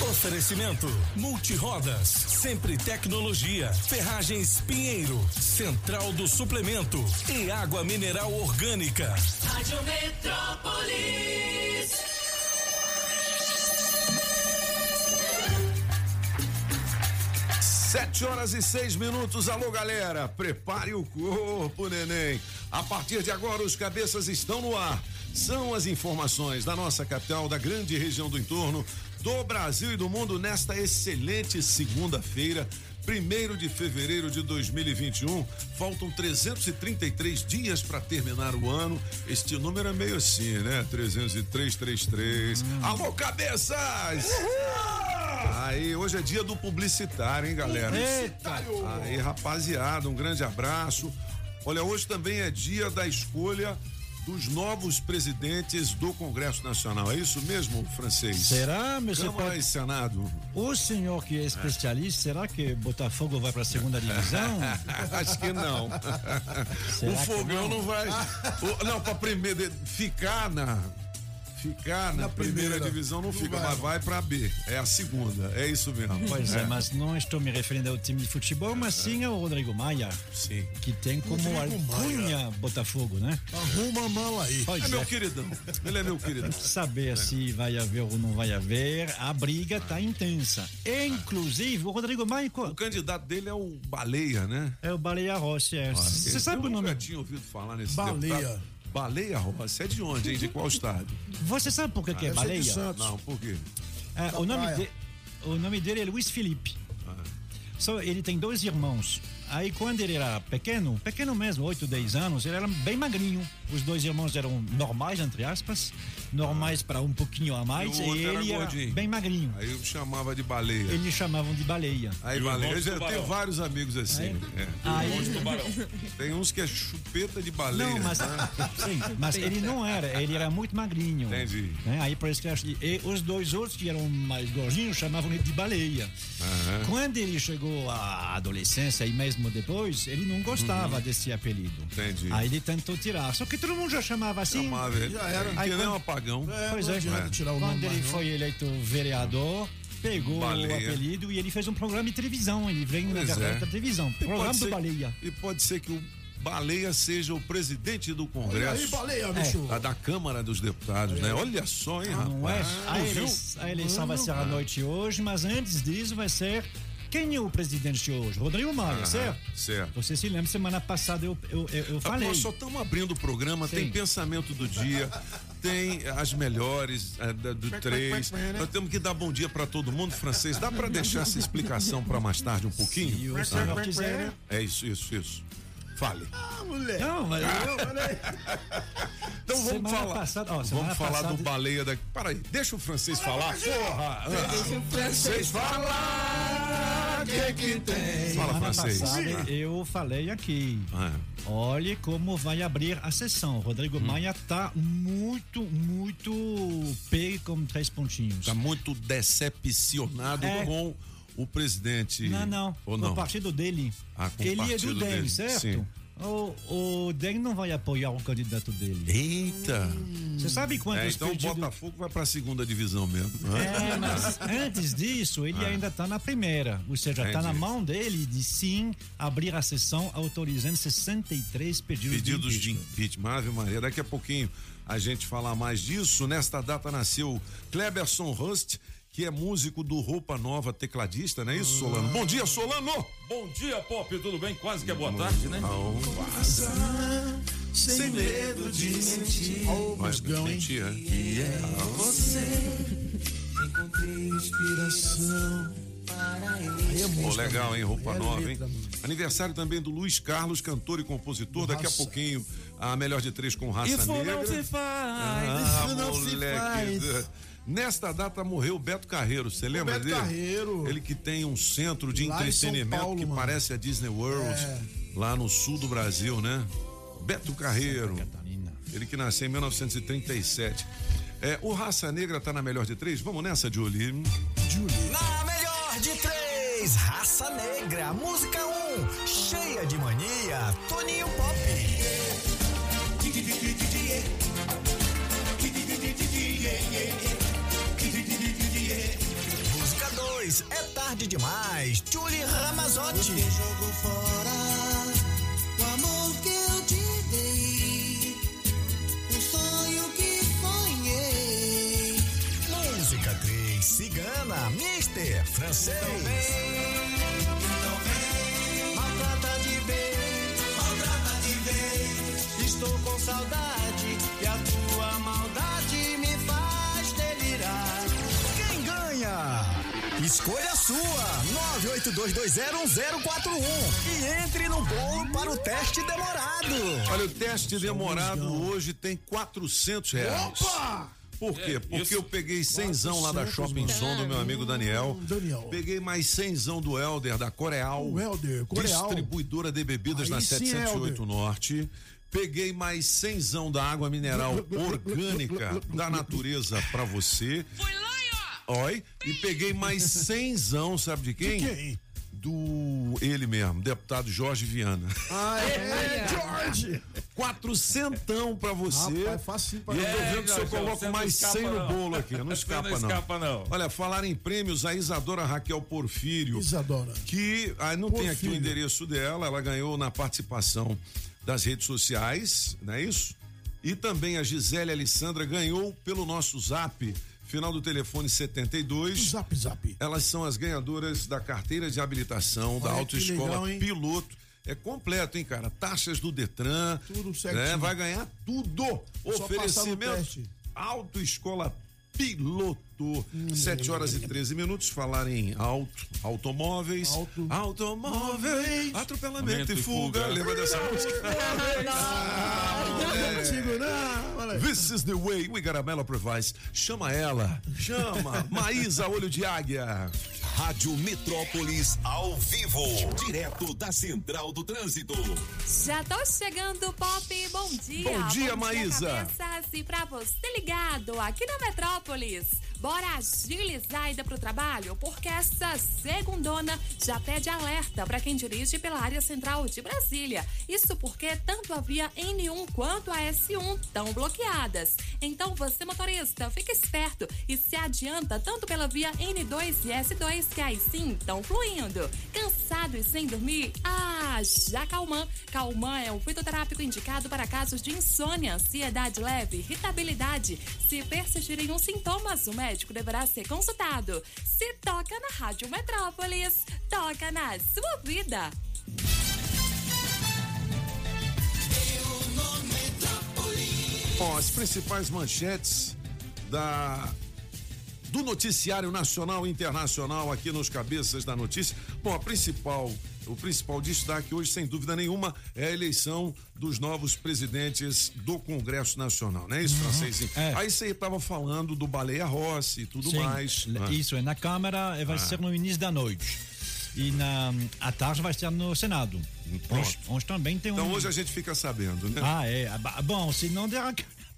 Oferecimento: Multirodas, Sempre Tecnologia, Ferragens Pinheiro, Central do Suplemento e Água Mineral Orgânica. Rádio Metrópolis. Sete horas e seis minutos. Alô, galera. Prepare o corpo, neném. A partir de agora, os cabeças estão no ar. São as informações da nossa capital, da grande região do entorno, do Brasil e do mundo nesta excelente segunda-feira. Primeiro de fevereiro de 2021, faltam 333 dias para terminar o ano. Este número é meio assim, né? 303, 33. Alô, cabeças! Aí, hoje é dia do publicitário, hein, galera? Eita! Aí, rapaziada, um grande abraço. Olha, hoje também é dia da escolha dos novos presidentes do Congresso Nacional. É isso mesmo, francês? Será, meu senhor? Câmara e Senado. O senhor que é especialista, será que Botafogo vai para a segunda divisão? Acho que não. Será o Fogão não? não, vai. o- não, para primeiro ficar na ficar na, Na primeira, primeira. divisão não, Não fica, vai. mas vai para B. É a segunda. É isso mesmo. Pois é, mas não estou me referindo ao time de futebol, mas sim ao Rodrigo Maia, Sim. que tem como Rodrigo alcunha Botafogo, né? Arruma a mala aí. Pois É meu é. queridão. Ele é meu queridão. Saber se vai haver ou não vai haver, a briga tá intensa. Inclusive, o Rodrigo Maia O candidato dele é o Baleia, né? é o Baleia Rossi. é. Você sabe Eu o nome? nunca tinha ouvido falar nesse Baleia. deputado. Baleia Rossi. É de onde, hein? De qual estado? Você sabe por que, que é ser de Baleia? Santos. Não, por quê? É, o, nome de- o nome dele é Luiz Felipe. Só ele tem dois irmãos. Aí quando ele era pequeno, pequeno mesmo, 8, 10 anos, ele era bem magrinho. Os dois irmãos eram normais, entre aspas, normais para um pouquinho a mais, E o e, outro era ele era gordinho. bem magrinho. Aí eu chamava de baleia. Eles chamavam de baleia. Aí, E baleia. Eu já tenho vários amigos assim. é. Aí, Tubarão. Tem uns que é chupeta de baleia. não, mas, sim, mas ele não era, ele era muito magrinho. Entendi. Né? Aí por isso que eu acho- e os dois outros que eram mais gordinhos chamavam ele de baleia. Aham. Quando ele chegou à adolescência e mesmo depois, ele não gostava desse apelido. Uhum. Entendi. Aí ele tentou tirar. Só que todo mundo já chamava assim. Chamava ele. Já era. Que Aí nem quando- um apagão. É, Pois é. o Quando nome ele mais, não. foi eleito vereador, pegou Baleia. o apelido e ele fez um programa de televisão. Ele veio na é. da televisão. E Programa do ser- Baleia. E pode ser que o Baleia seja o presidente do Olha Congresso. aí, baleia, bicho. da, da Câmara dos Deputados, né? Olha só, hein, rapaz. Não é? A, a eleição vai ser à noite hoje, mas antes disso vai ser. Quem é o presidente de hoje? Rodrigo Maia, Aham, certo? certo. Você se lembra, semana passada eu, eu, eu, eu Ah, falei. Nós só estamos abrindo o programa, tem Sim. pensamento do dia, tem as melhores eh, da- do três. Nós temos que dar bom dia para todo mundo, francês. Dá para deixar essa explicação para mais tarde um Se pouquinho? o senhor quiser. É isso, isso, isso. Fale. Ah, moleque. Não, mas Então vamos Semana falar. passada- ó, vamos falar passada- do baleia daqui. Para aí, deixa o francês falar. Porra! Deixa o francês falar. O que que tem? Fala, semana francês. passada eu falei aqui. Ah, Olhe como vai abrir a sessão. Hum. Rodrigo Maia tá muito, muito P com três pontinhos. Tá muito decepcionado É. com o presidente. Não, não. Ou com não? o partido dele. Ah, com o Ele é partido do DEM, dele, certo? sim. O, o não vai apoiar o candidato dele. Eita! Você sabe quantos É, então o pedidos... Botafogo vai pra segunda divisão mesmo. né? É, mas antes disso, ele ainda está na primeira. Ou seja, está na Ah. Mão dele de sim abrir a sessão autorizando 63 pedidos, Pedidos de de impeachment. impeachment. Ave Maria, daqui a pouquinho a gente falar mais disso. Nesta data nasceu Kleberson Rust, que é músico do Roupa Nova, tecladista, não é isso, Solano? Bom dia, Solano! Bom dia, Pop, tudo bem? Quase que é boa tarde, né? Sem medo de mentir. O Vai, musgão, hein? mentir, é? Aí é Pô, música, legal, hein? Roupa É nova, hein? Aniversário também do Luiz Carlos, cantor e compositor. Daqui a pouquinho, a melhor de três com raça negra. faz. Ah, Isso não se moleque. faz. Nesta data morreu o Beto Carreiro, você lembra Beto dele? Carreiro. Ele que tem um centro de Lá entretenimento Paulo, que mano. parece a Disney World, É. lá no sul do Brasil, né? Beto Carreiro. Ele que nasceu em 1937. É, o Raça Negra tá na melhor de três? Vamos nessa, Julie. Julie. Na melhor de três, Raça Negra, música 1, um, cheia de mania, Toninho Pop. Música 2, é tarde demais, Julie Ramazotti. jogo fora o amor que eu te dei, o sonho que sonhei. Música 3, Cigana, Mister, francês. Maltrata de vez, maltrata de vez. Estou com saudade Escolha a sua, 982201041 e entre no bolo para o teste demorado. Olha, o teste demorado hoje tem 400 reais. Opa! Por quê? É, Porque isso. eu peguei cenzão lá da 400, Shopping mano. Som do meu amigo Daniel. Daniel. Peguei mais cenzão do Helder, da Coreal. O Helder, Coreal. Distribuidora de bebidas Aí na sim, 708 Helder. Norte. Peguei mais cenzão da água mineral orgânica da natureza pra você. Fui lá, Oi. E peguei mais cenzão, sabe de quem? De quem? Do ele mesmo, deputado Jorge Viana. Ah, é, George! Quatrocentão pra você. Rapaz, facinho pra E eu tô É, vendo que se eu Jorge, coloco mais 100 no bolo aqui. Não escapa, não não. escapa, não. Olha, falar em prêmios, a Isadora Raquel Porfírio. Isadora. Que ah, não tem aqui o Porfírio. endereço dela, ela ganhou na participação das redes sociais, não é isso? E também a Gisele Alessandra ganhou pelo nosso zap, final do telefone 72. Zap, zap. Elas são as ganhadoras da carteira de habilitação da Olha que Autoescola legal? Piloto. É completo, hein, cara? Taxas do Detran. Tudo certinho. Né? Vai ganhar tudo. Só Oferecimento. Autoescola Piloto. 7 horas e 13 minutos. Falar em auto, automóveis. Auto. Automóveis. Atropelamento Aumento e fuga. fuga. Lembra dessa música? Não consigo, não. Olha aí. This is the way we got a Mela Provides. Chama ela. Chama. Maísa Olho de Águia. Rádio Metrópolis ao vivo, direto da Central do Trânsito. Já tô chegando, Pop. Bom dia. Bom dia, Maísa. cabeças. E pra você ligado aqui na Metrópolis. Bora agilizar a ida pro trabalho, porque essa segundona já pede alerta para quem dirige pela área central de Brasília. Isso porque tanto a via N1 quanto a S1 estão bloqueadas. Então você, motorista, fica esperto e se adianta tanto pela via N2 e S2, que aí sim estão fluindo. Cansado e sem dormir? Ah, já Calman. Calman é um fitoterápico indicado para casos de insônia, ansiedade leve, irritabilidade. Se persistirem os sintomas, o médico deverá ser consultado. Se toca na Rádio Metrópolis, toca na sua vida. Bom, as principais manchetes da do noticiário nacional e internacional aqui nos cabeças da notícia. Bom, a principal, o principal destaque hoje, sem dúvida nenhuma, é a eleição dos novos presidentes do Congresso Nacional, não é isso, francês? É. Aí você estava falando do Baleia Rossi e tudo Sim, mais. l- Ah. Isso, é na Câmara eh, vai ser no início da noite. E na, à tarde vai ser no Senado. Pronto. Hoje, hoje também tem um. Então hoje a gente fica sabendo, né? Ah, é. Ah, Bom, se não der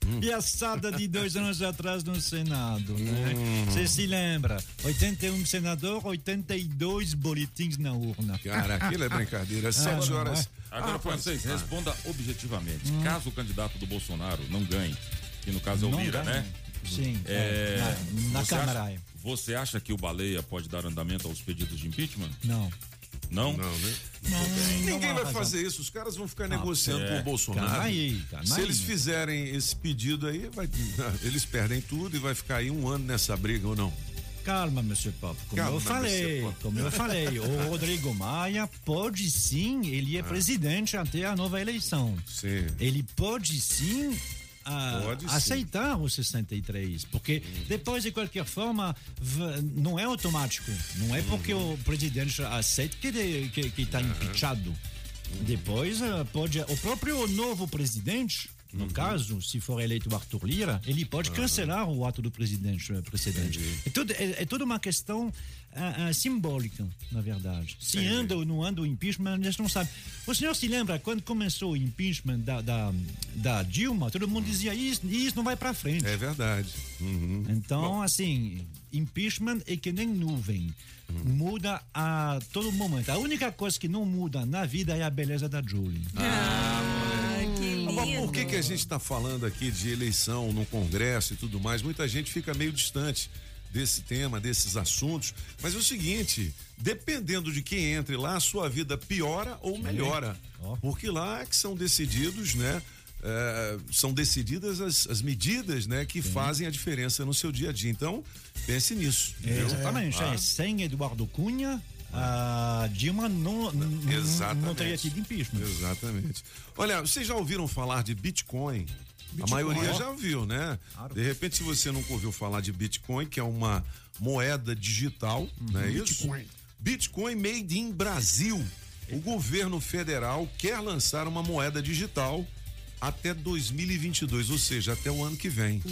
a Hum. piaçada de dois anos atrás no Senado, né? Hum. Você se lembra? 81 senador, 82 boletins na urna. Cara, aquilo é brincadeira. Sete não, horas. Agora, Ah, francês, ah. responda objetivamente. Caso o candidato do Bolsonaro não ganhe, que no caso é o Não Lira, ganha. né? Sim, É, é, na, na Câmara. acha- é. você acha que o Baleia pode dar andamento aos pedidos de impeachment? Não. Não? Não, né? Não, Ninguém vai fazer isso. Os caras vão ficar negociando é. com o Bolsonaro. Calma aí, calma Se eles fizerem esse pedido aí, vai- eles perdem tudo e vai ficar aí um ano nessa briga ou não? Calma, Monsieur Pop. Como Calma, eu falei, como eu falei, o Rodrigo Maia pode sim, ele Ah. é presidente até a nova eleição. Sim. Ele pode sim ah, Pode sim. aceitar o 63, porque depois, de qualquer forma, não é automático. Não é porque Uhum. o presidente aceita que está que, que tá impeachado. Depois, ah, pode. O próprio novo presidente No caso, se for eleito o Arthur Lira, ele pode cancelar o ato do presidente precedente. É, tudo, é, é toda uma questão ah, ah, simbólica, na verdade. Se anda ou não anda o impeachment, a gente não sabe. O senhor se lembra quando começou o impeachment da, da, da Dilma? Todo mundo dizia isso, isso não vai para frente. É verdade. Uhum. Então, assim, impeachment é que nem nuvem. Muda a todo momento. A única coisa que não muda na vida é a beleza da Julie. Ai, que Ah, mas lindo. por que, que a gente está falando aqui de eleição no Congresso e tudo mais? Muita gente fica meio distante desse tema, desses assuntos. Mas é o seguinte: dependendo de quem entre lá, a sua vida piora ou melhora. Porque lá é que são decididos, né? é, são decididas as, as medidas né, que fazem a diferença no seu dia a dia. Então, pense nisso. É, exatamente. Ah. é, sem Eduardo Cunha, a Dilma não, não, Exatamente. não teria tido impeachment. Exatamente. Olha, vocês já ouviram falar de Bitcoin? A maioria já ouviu, né? De repente, se você nunca ouviu falar de Bitcoin, que é uma moeda digital, não é isso? Bitcoin. Bitcoin made in Brasil. O governo federal quer lançar uma moeda digital até 2022, ou seja, até o ano que vem.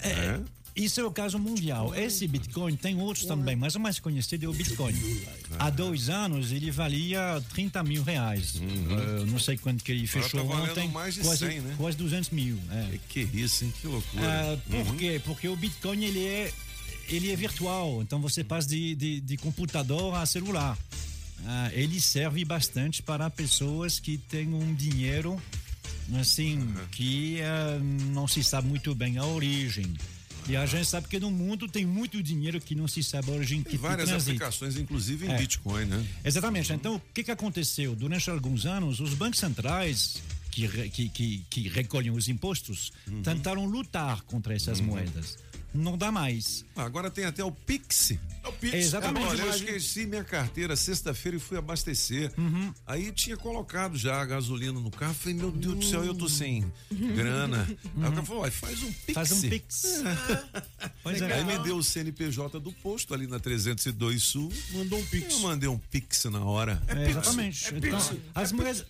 É. Isso é o caso mundial. Esse Bitcoin tem outros também, mas o mais conhecido é o Bitcoin. Há dois anos ele valia 30 mil reais. Eu não sei quanto que ele fechou tá ontem. mais de quase, 100, né? quase 200 mil. é. Que isso, hein? Que loucura. Ah, por quê? Porque o Bitcoin ele é, ele é virtual, então você passa de, de, de computador a celular. Ah, ele serve bastante para pessoas que têm um dinheiro assim que ah, não se sabe muito bem a origem. E a gente sabe que no mundo tem muito dinheiro que não se sabe a origem que Tem várias transita. aplicações, inclusive em É. Bitcoin, né? Exatamente. Então, o que, que aconteceu? Durante alguns anos, os bancos centrais que, que, que, que recolhem os impostos tentaram lutar contra essas moedas. Não dá mais. Ah, Agora tem até o Pix. É o Pix. Exatamente. Olha, eu esqueci minha carteira sexta-feira e fui abastecer. Uhum. Aí tinha colocado já a gasolina no carro. Falei, meu Deus do céu, eu tô sem grana. Aí o cara falou, "Ué, faz um Pix. Uhum. Faz um Pix. pois é. Aí me deu o CNPJ do posto ali na 302 Sul. Mandou um Pix. Eu mandei um Pix na hora. É, exatamente. Então, as, moedas,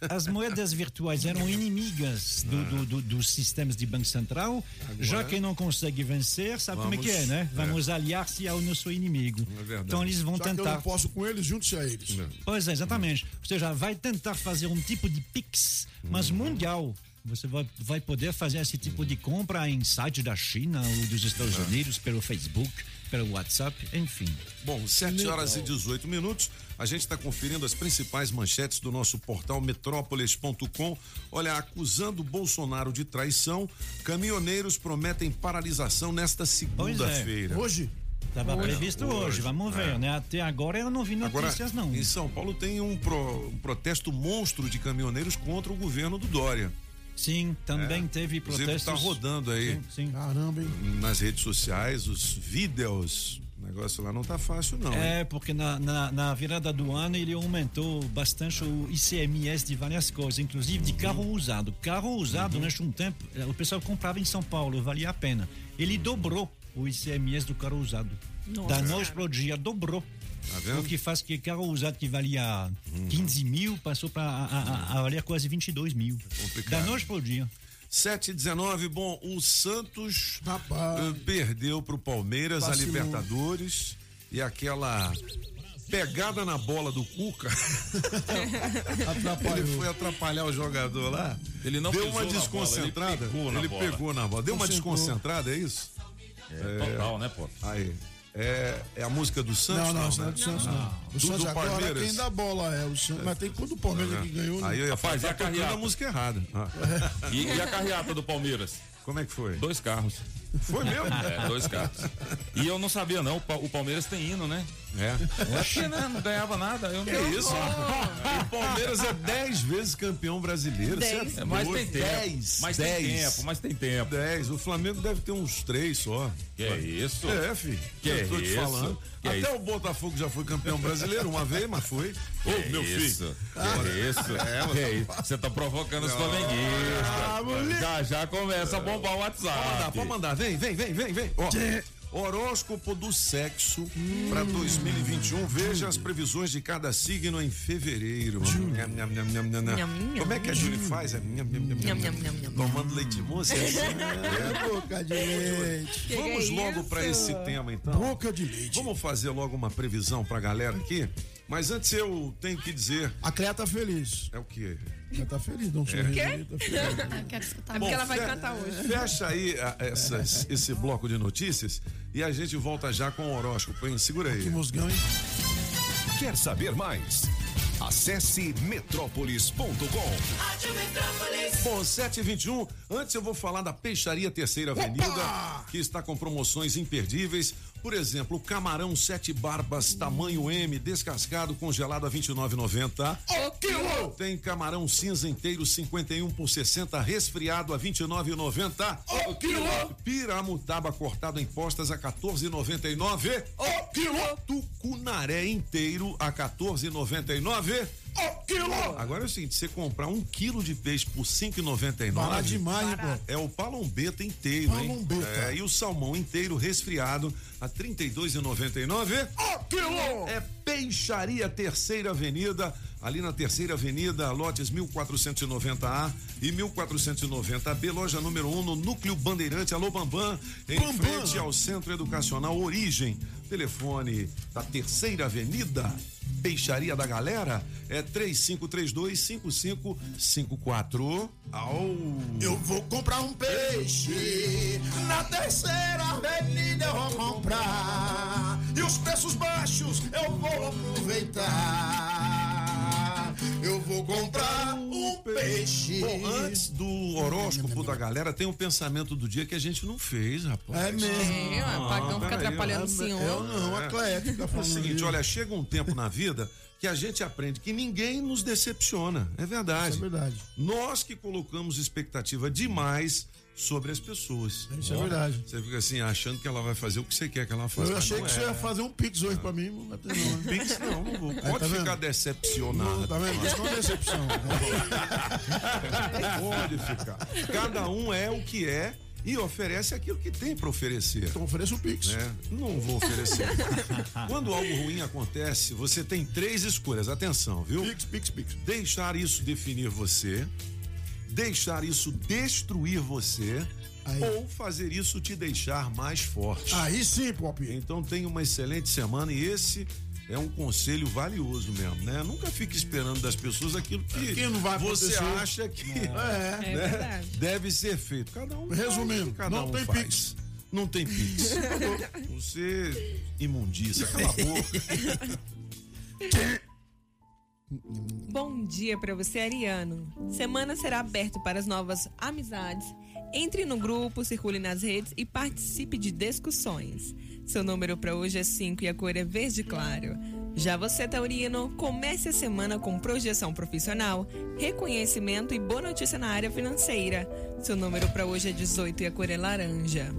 a- as moedas virtuais eram inimigas do, do- do- dos sistemas de Banco Central. Já que não consegue vencer, sabe como é que é, Vamos- né? Vamos aliar-se ao nosso inimigo. É verdade. então eles vão Já que eu tentar. não posso com eles, junte-se a eles. Pois é, exatamente. Ou seja, vai tentar fazer um tipo de Pix, mas mundial. Você vai, vai poder fazer esse tipo de compra em sites da China ou dos Estados Unidos, pelo Facebook, pelo WhatsApp, enfim. Bom, 7 horas e 18 minutos. A gente está conferindo as principais manchetes do nosso portal metrópolis.com. Olha, acusando Bolsonaro de traição, caminhoneiros prometem paralisação nesta segunda-feira. Hoje, Estava previsto hoje, hoje, vamos ver, né? Até agora eu não vi Agora, notícias, não. em São Paulo tem um, pro- um protesto monstro de caminhoneiros contra o governo do Dória. Sim, também teve Inclusive protestos. está rodando aí Sim, sim. caramba, hein? nas redes sociais os vídeos. O negócio lá não tá fácil, não. hein? É, porque na, na, na virada do ano ele aumentou bastante o ICMS de várias coisas, inclusive de carro usado. Carro usado, durante um tempo, eh, o pessoal comprava em São Paulo, valia a pena. Ele dobrou o ICMS do carro usado. Nossa. Da noite para o dia, dobrou. Tá? O que faz que carro usado que valia 15 mil passou para a, a, a valer quase 22 mil. Complicado. Da noite para o dia. 7 e 19, bom, o Santos Rapaz. eh, perdeu pro Palmeiras a. Libertadores e aquela pegada na bola do Cuca, ele Atrapalhou. foi atrapalhar o jogador lá. Ele não deu uma na bola, desconcentrada. ele pegou na Ele bola. pegou na bola. Deu uma desconcentrada, é isso? É, total, né, pô? Aí. É, é a música do Santos? Não, não, né? não, é do Santos não. O Do- Santos do agora Palmeiras. quem dá bola é o Santos. Mas tem quando o Palmeiras que ganhou. né? Aí eu ia Rapaz, fazer a tocando a carreata? música errada. Ah, E, e a carreata do Palmeiras? como é que foi? Dois carros. Foi mesmo? É, dois carros. E eu não sabia, não. O Pa- o Palmeiras tem hino, né? É. Oxe, né? Não ganhava nada. Eu Que não... isso? O Palmeiras é 10 vezes campeão brasileiro. Dez. Você É, mas tem tempo. 10. Mas 10. tem tempo, mas tem tempo. 10. O Flamengo deve ter uns 3 só. Que é isso? É, filho. Que eu tô te isso? falando. Que Até isso? o Botafogo já foi campeão brasileiro uma vez, mas foi. Ô, Que meu isso? filho. Que isso? É, Que isso? Você tá provocando os flamenguistas. já já começa a bombar o Pode mandar, WhatsApp. pode mandar. Vem, vem, vem, vem, vem. Ó, Horóscopo do sexo para 2021. Veja as previsões de cada signo em fevereiro. Como é que a Júlia faz? É. Tomando leite moça? É assim, né? É boca de leite. Vamos é logo isso? para esse tema então. Boca de leite. Vamos fazer logo uma previsão pra galera aqui. Mas antes eu tenho que dizer. A Cleia tá feliz. É o quê? Ela tá feliz, dá um sorriso aí, tá feliz. Quero escutar É porque ela vai cantar hoje. Fecha aí a- essas- esse bloco de notícias e a gente volta já com o horóscopo, hein? Segura Que aí. musgão, hein? Quer saber mais? Acesse metrópolis.com. Bom, 7h21. Antes eu vou falar da Peixaria Terceira Avenida, que está com promoções imperdíveis. Por exemplo, o camarão sete barbas, tamanho M, descascado, congelado a R$ 29,90. Ô, quilo! Tem camarão cinza inteiro 51 por 60, resfriado a R$ 29,90. Ô, quilo! Piramutaba cortado em postas a 14,99. Ô, quilo! Tucunaré inteiro a 14,99. Ô, quilo! Agora é o seguinte, você comprar um quilo de peixe por 5,99. Barato demais, hein, pô? É o palombeta inteiro, Palombeta. hein? É, e o salmão inteiro resfriado a R$ 32,99. Ô, quilo! É Peixaria Terceira Avenida, ali na Terceira Avenida, lotes 1490A e 1490B, loja número 1 um, no Núcleo Bandeirante, alô Bambam, em Bambam. frente ao Centro Educacional Origem. Telefone da Terceira Avenida, Peixaria da Galera, é 3532-5554. Au! Eu vou comprar um peixe na terceira avenida eu vou comprar e os preços baixos eu vou aproveitar. Eu vou comprar um peixe. Bom, antes do horóscopo da galera, tem o pensamento do dia que a gente não fez, rapaz. É mesmo. É, o Pagão fica peraí, atrapalhando o Eu senhor. não, a Cleia que tá É o falando. seguinte, olha, chega um tempo na vida que a gente aprende que ninguém nos decepciona. É verdade. Isso é verdade. Nós que colocamos expectativa demais sobre as pessoas. Isso é verdade. Você fica assim, achando que ela vai fazer o que você quer que ela faça. Eu mas achei que é. você ia fazer um pix hoje pra mim, ter não. né? Pix não, não vou. tá Pode vendo? ficar decepcionado. Não, tá vendo? Não é decepção. Pode ficar. Cada um é o que é e oferece aquilo que tem para oferecer. Então ofereça um pix. né? Não vou oferecer. Quando algo ruim acontece, você tem três escolhas. Atenção, viu? Pix, pix, pix. Deixar isso definir você, deixar isso destruir você, Aí. ou fazer isso te deixar mais forte. Aí sim, Pop. Então tenha uma excelente semana e esse é um conselho valioso mesmo, né? Nunca fique esperando das pessoas aquilo que, Que não vai você acha que É. É né, verdade. deve ser feito. Cada um faz Resumindo, que cada não um tem faz. pix. Não tem pix. Você imundiça, cala a boca. Bom dia para você, Ariano. Semana será aberta para as novas amizades. Entre no grupo, circule nas redes e participe de discussões. Seu número para hoje é 5 e a cor é verde claro. Já você, Taurino, comece a semana com projeção profissional, reconhecimento e boa notícia na área financeira. Seu número para hoje é 18 e a cor é laranja.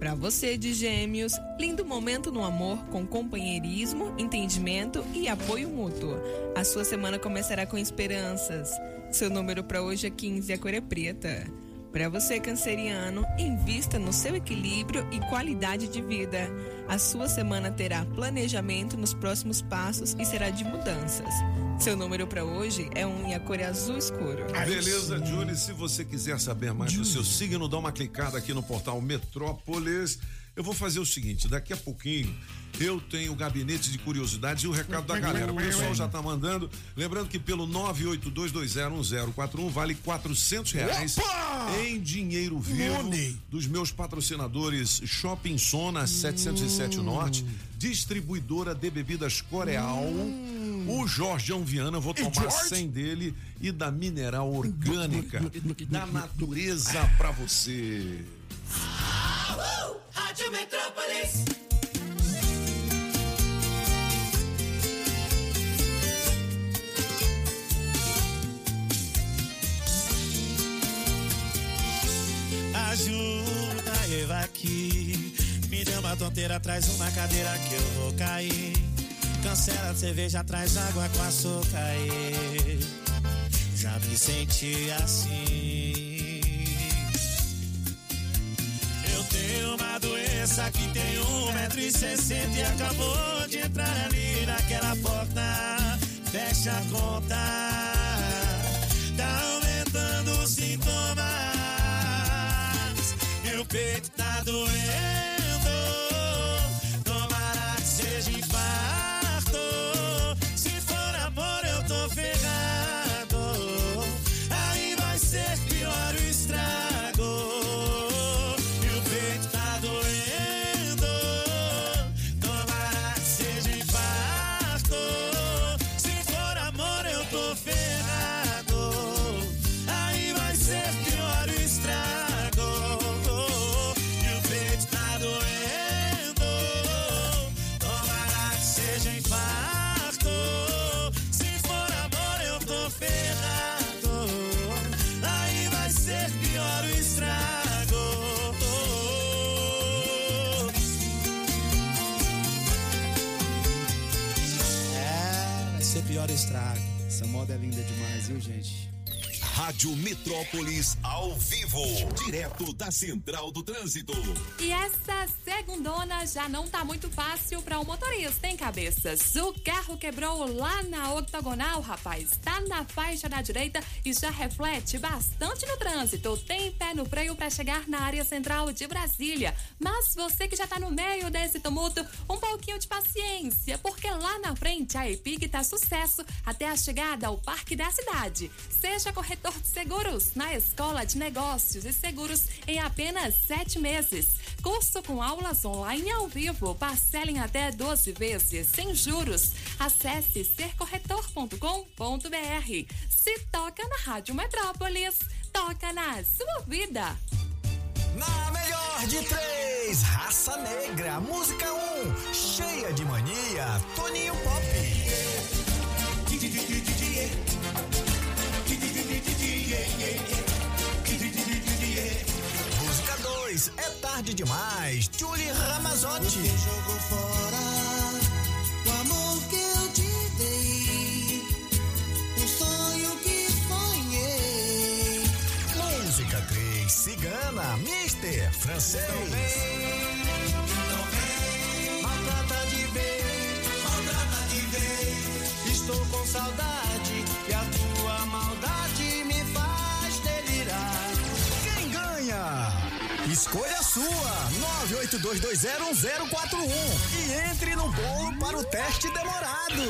Para você de Gêmeos, lindo momento no amor com companheirismo, entendimento e apoio mútuo. A sua semana começará com esperanças. Seu número para hoje é 15 e a cor é preta. Para você, canceriano, invista no seu equilíbrio e qualidade de vida. A sua semana terá planejamento nos próximos passos e será de mudanças. Seu número para hoje é 1 e a cor é azul escuro. Beleza, Júlio. Se você quiser saber mais do seu signo, dá uma clicada aqui no portal Metrópolis. Eu vou fazer o seguinte: daqui a pouquinho eu tenho o gabinete de curiosidades e o recado da galera. O pessoal já tá mandando. Lembrando que pelo 982201041 vale 400 reais Opa! em dinheiro vivo Money. dos meus patrocinadores Shopping Sona 707 Norte, distribuidora de bebidas Coreal. O Jorgeão Viana, vou tomar Jorge? 100 dele e da mineral orgânica da natureza pra você. Rádio Metrópolis. Ajuda, Eva aqui. Me deu uma tonteira, traz uma cadeira que eu vou cair. Cancela a cerveja, traz água com açúcar. e Já me senti assim. Eu tenho uma doença que tem um 1,60m e acabou de entrar ali naquela porta. Fecha a conta, tá aumentando os sintomas. Meu peito tá doendo. Rádio Metrópolis ao vivo, direto da Central do Trânsito. E essa segundona já não tá muito fácil para o motorista, hein, cabeças? O carro quebrou lá na octogonal, rapaz. Tá na faixa da direita e já reflete bastante no trânsito. Tem pé no freio para chegar na área central de Brasília. Mas você que já tá no meio desse tumulto, um pouquinho de paciência, porque lá na frente a EPIG tá sucesso até a chegada ao Parque da Cidade. Seja corretor seguros na Escola de Negócios e Seguros em apenas sete meses. Curso com aulas online ao vivo. Parcelem até 12 vezes, sem juros. Acesse sercorretor.com.br. Se toca na Rádio Metrópolis, toca na sua vida. Na melhor de três, Raça Negra, música 1, um, cheia de mania, Toninho Pop. Música 2, é tarde demais, Julie Ramazotti. Você jogou fora o amor que eu te dei, o sonho que sonhei. Música 3, Cigana, Mister, francês. Maltrata de vez, maltrata de vez. Estou com saudade Escolha a sua, 982201041 e entre no bolo para o teste demorado.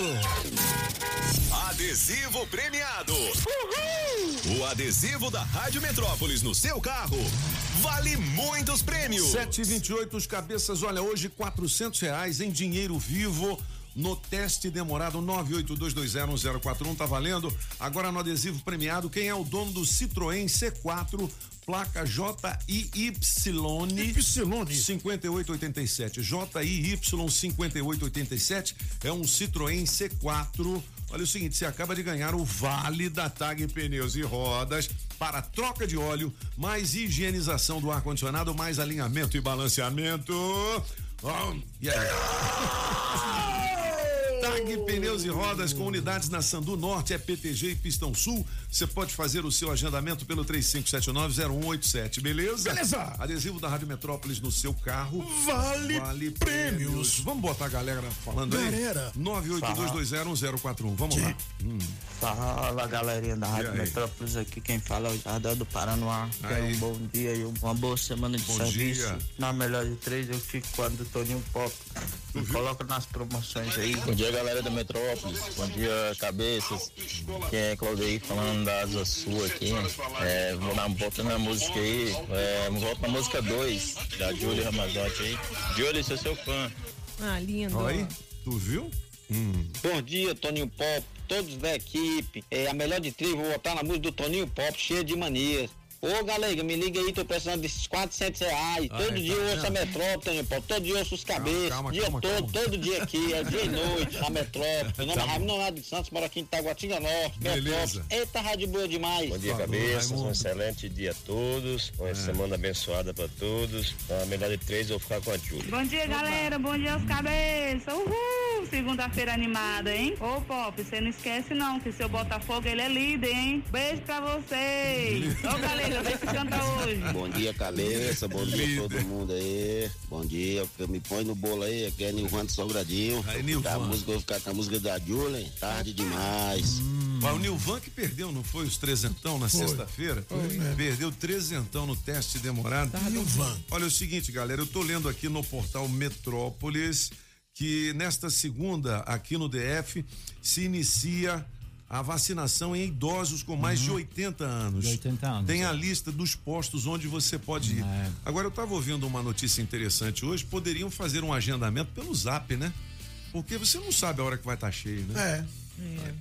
Adesivo premiado. O adesivo da Rádio Metrópolis no seu carro vale muitos prêmios. 728 os cabeças, olha, hoje quatrocentos reais em dinheiro vivo no teste demorado 982201041 tá valendo. Agora no adesivo premiado, quem é o dono do Citroën C4 placa JIY Y 5887. JIY 5887 é um Citroën C4. Olha o seguinte, você acaba de ganhar o vale da Tag Pneus e Rodas para troca de óleo, mais higienização do ar condicionado, mais alinhamento e balanceamento. Ó, e aí? Tag Pneus e Rodas com unidades na Sandu Norte, é PTG e Pistão Sul. Você pode fazer o seu agendamento pelo 3579-0187, beleza? Beleza. Adesivo da Rádio Metrópolis no seu carro. Vale prêmios. Vamos botar a galera falando aí? Galera. 982201041. Vamos lá. Hum. Fala galerinha da Rádio aí? Metrópolis aqui, quem fala é o Jardel do Paranoá. Aí. um bom dia e uma boa semana de Bom serviço. dia. Na melhor de três eu fico com a do Toninho Pop. Me coloca nas promoções aí. Bom dia galera da Metrópolis. Bom dia cabeças. Quem é Claudeir falando da Asa Sul aqui. É, vou dar um volta na música aí. É, volta na música 2 da Julie Ramazotti aí. Julie, sou seu fã. Ah, lindo. Oi, tu viu? Bom dia, Toninho Pop, todos da equipe. É a melhor de três, vou botar na música do Toninho Pop, cheia de manias. Ô, galera, me liga aí, tô precisando desses 400 reais. Ai, todo dia tá eu ouço a? Metrópole. Todo dia eu ouço os cabeças. calma, dia calma, todo, calma. todo dia aqui. É dia e noite, na Metrópole. Meu nome Tá é. Raimundo de Santos, moro aqui em Taguatinga Norte, Beleza. Metrópole. Eita, rádio boa demais. Bom dia, cabeças. Um excelente dia a todos. Uma semana abençoada para todos. A melhor de três, eu vou ficar com a Júlia. Bom dia, galera. Bom dia, os cabeças. Uhul! Segunda-feira animada, hein? Ô, Pop, você não esquece não, que seu Botafogo, ele é líder, hein? Beijo pra vocês. Ô, galera, vem que canta hoje. Bom dia, Cabeça. Bom dia a todo mundo aí. Bom dia. Me põe no bolo aí. Aqui é Nilvan de Sobradinho. Aí, Nilvan. Tá, a música, vou ficar com a música da Julen. Tarde demais. Mas o Nilvan que perdeu, não foi? Os trezentão na sexta-feira? Foi mesmo. Perdeu trezentão no teste demorado. Nilvan. Olha é o seguinte, galera, eu tô lendo aqui no portal Metrópolis que nesta segunda, aqui no DF, se inicia a vacinação em idosos com mais de 80 anos. De 80 anos. Tem a lista dos postos onde você pode ir. É. Agora, eu estava ouvindo uma notícia interessante hoje, poderiam fazer um agendamento pelo zap, né? Porque você não sabe a hora que vai estar cheio, né? É.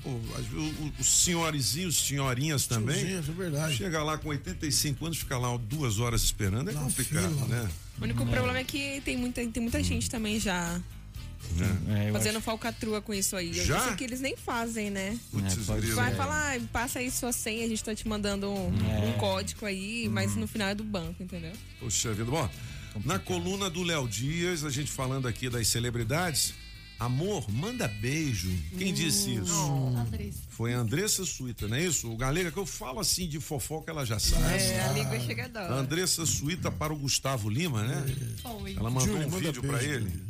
Pô, o- os senhorizinhos, senhorinhas também. Tiozinhos, é verdade. Chega lá com 85 anos, fica lá duas horas esperando, é complicado, fila. né? O único problema é que tem muita, tem muita gente também já É. fazendo falcatrua com isso aí. Eu Já? sei que eles nem fazem, né? Putz, grilo. Vai É. falar, "Ah, passa aí sua senha, a gente tá te mandando um, É. um código aí, mas no final é do banco, entendeu? Poxa vida. Bom, na coluna do Léo Dias, a gente falando aqui das celebridades. Amor, manda beijo. Quem disse isso? Foi a Andressa Suíta, não é isso? O Galega, que eu falo assim de fofoca, ela já sabe. É, a língua chega a A dó. Andressa Suíta para o Gustavo Lima, né? Foi. Ela mandou Júlia, um manda vídeo pra beijo, ele.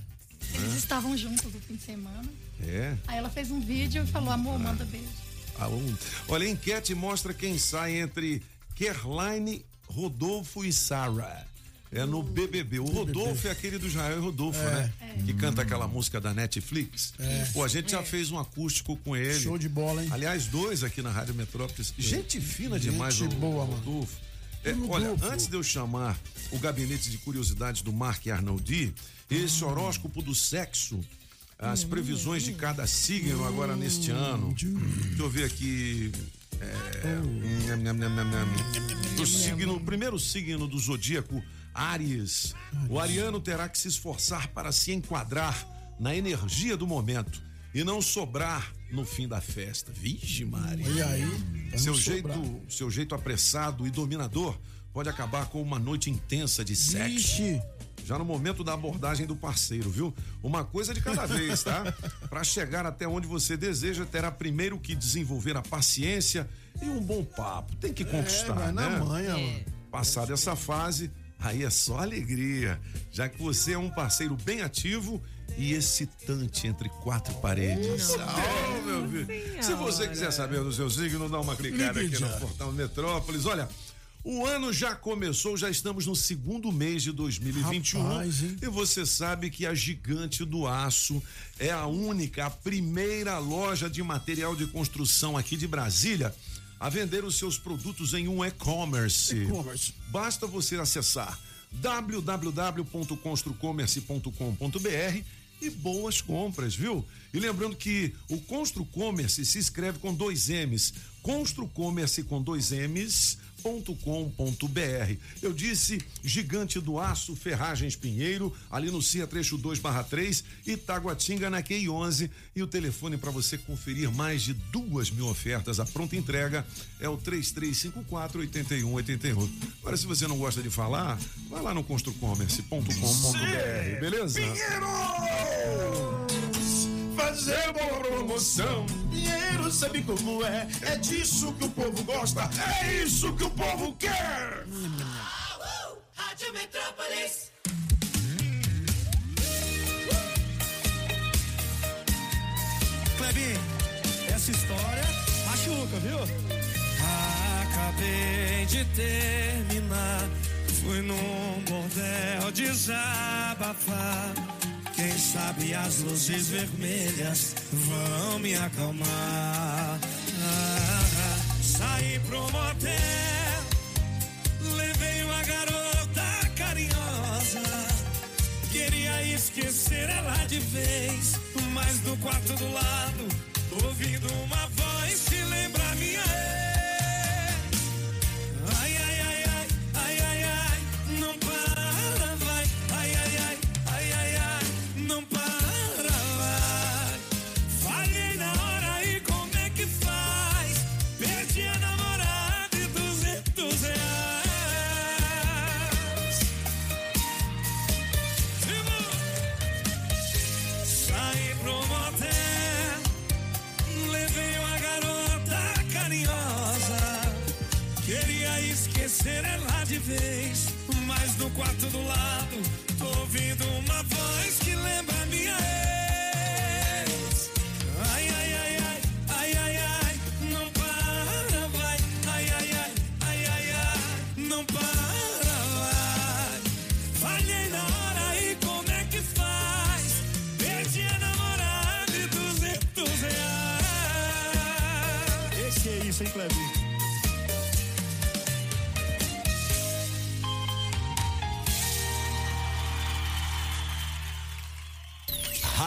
Eles estavam juntos no fim de semana. É. Aí ela fez um vídeo e falou, amor, manda beijo. Ah, um- Olha, a enquete mostra quem sai entre Kerline, Rodolfo e Sarah. É no BBB. O Rodolfo é aquele do Israel e Rodolfo, né? Que canta aquela música da Netflix. Pô, a gente já fez um acústico com ele. Show de bola, hein? Aliás, dois aqui na Rádio Metrópolis. Gente fina demais, Gente o boa, mano. Rodolfo. É, Rodolfo. olha, antes de eu chamar o gabinete de curiosidades do Mark Arnoldi, esse horóscopo do sexo, as previsões de cada signo agora neste ano. Deixa eu ver aqui. É, o signo, o primeiro signo do zodíaco, Aries. O ariano terá que se esforçar para se enquadrar na energia do momento e não sobrar no fim da festa. Vixe, Maria. Olha aí. Seu jeito, seu jeito apressado e dominador pode acabar com uma noite intensa de sexo. Vixe. Já no momento da abordagem do parceiro, viu? Uma coisa de cada vez, tá? Para chegar até onde você deseja, terá primeiro que desenvolver a paciência e um bom papo. Tem que conquistar, vai na né? manha, É. mano. Passada essa fase, aí é só alegria, já que você é um parceiro bem ativo e excitante entre quatro paredes. Oh, meu filho. Se você quiser saber do seu signo, dá uma clicada aqui no portal Metrópolis. Olha, o ano já começou, já estamos no segundo mês de 2021. Rapaz, e você sabe que a Gigante do Aço é a única, a primeira loja de material de construção aqui de Brasília a vender os seus produtos em um e-commerce. E-commerce. Basta você acessar www.construcommerce.com.br e boas compras, viu? E lembrando que o Construcommerce se escreve com dois M's. Construcommerce com dois M's. .com.br. Eu disse Gigante do Aço, Ferragens Pinheiro, ali no CIA trecho 2 barra 3, Itaguatinga na QI 11 e o telefone para você conferir mais de duas mil ofertas à pronta entrega é o 3354 8181. Agora, se você não gosta de falar, vai lá no construcommerce.com.br, beleza? Fazer boa promoção. Sabe como é. É disso que o povo gosta. É isso que o povo quer. Rádio Metrópolis. Clebinho, essa história machuca, viu? Acabei de terminar. Fui num bordel desabafar. Quem sabe as luzes vermelhas vão me acalmar. Ah, saí pro motel, levei uma garota carinhosa. Queria esquecer ela de vez, mas do quarto do lado, ouvindo uma voz que lembra minha ex. Quarto do lado, tô ouvindo uma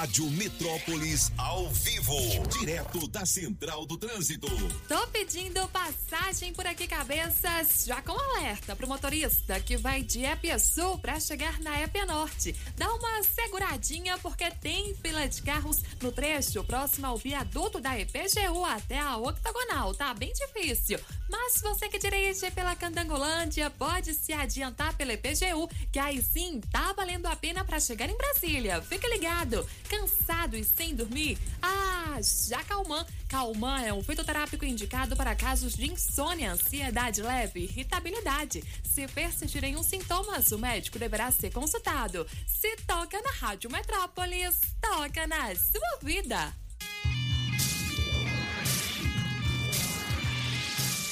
Rádio Metrópolis ao vivo, direto da Central do Trânsito. Tô pedindo passagem por aqui, cabeças, já com alerta pro motorista que vai de Épia Sul pra chegar na Épia Norte. Dá uma seguradinha porque tem fila de carros no trecho próximo ao viaduto da EPGU até a Octagonal. Tá bem difícil. Mas você que dirige pela Candangolândia pode se adiantar pela EPGU, que aí sim tá valendo a pena para chegar em Brasília. Fica ligado. Cansado e sem dormir? Ah, já Calman. Calman é um fitoterápico indicado para casos de insônia, ansiedade leve e irritabilidade. Se persistirem os sintomas, o médico deverá ser consultado. Se toca na Rádio Metrópolis, toca na sua vida.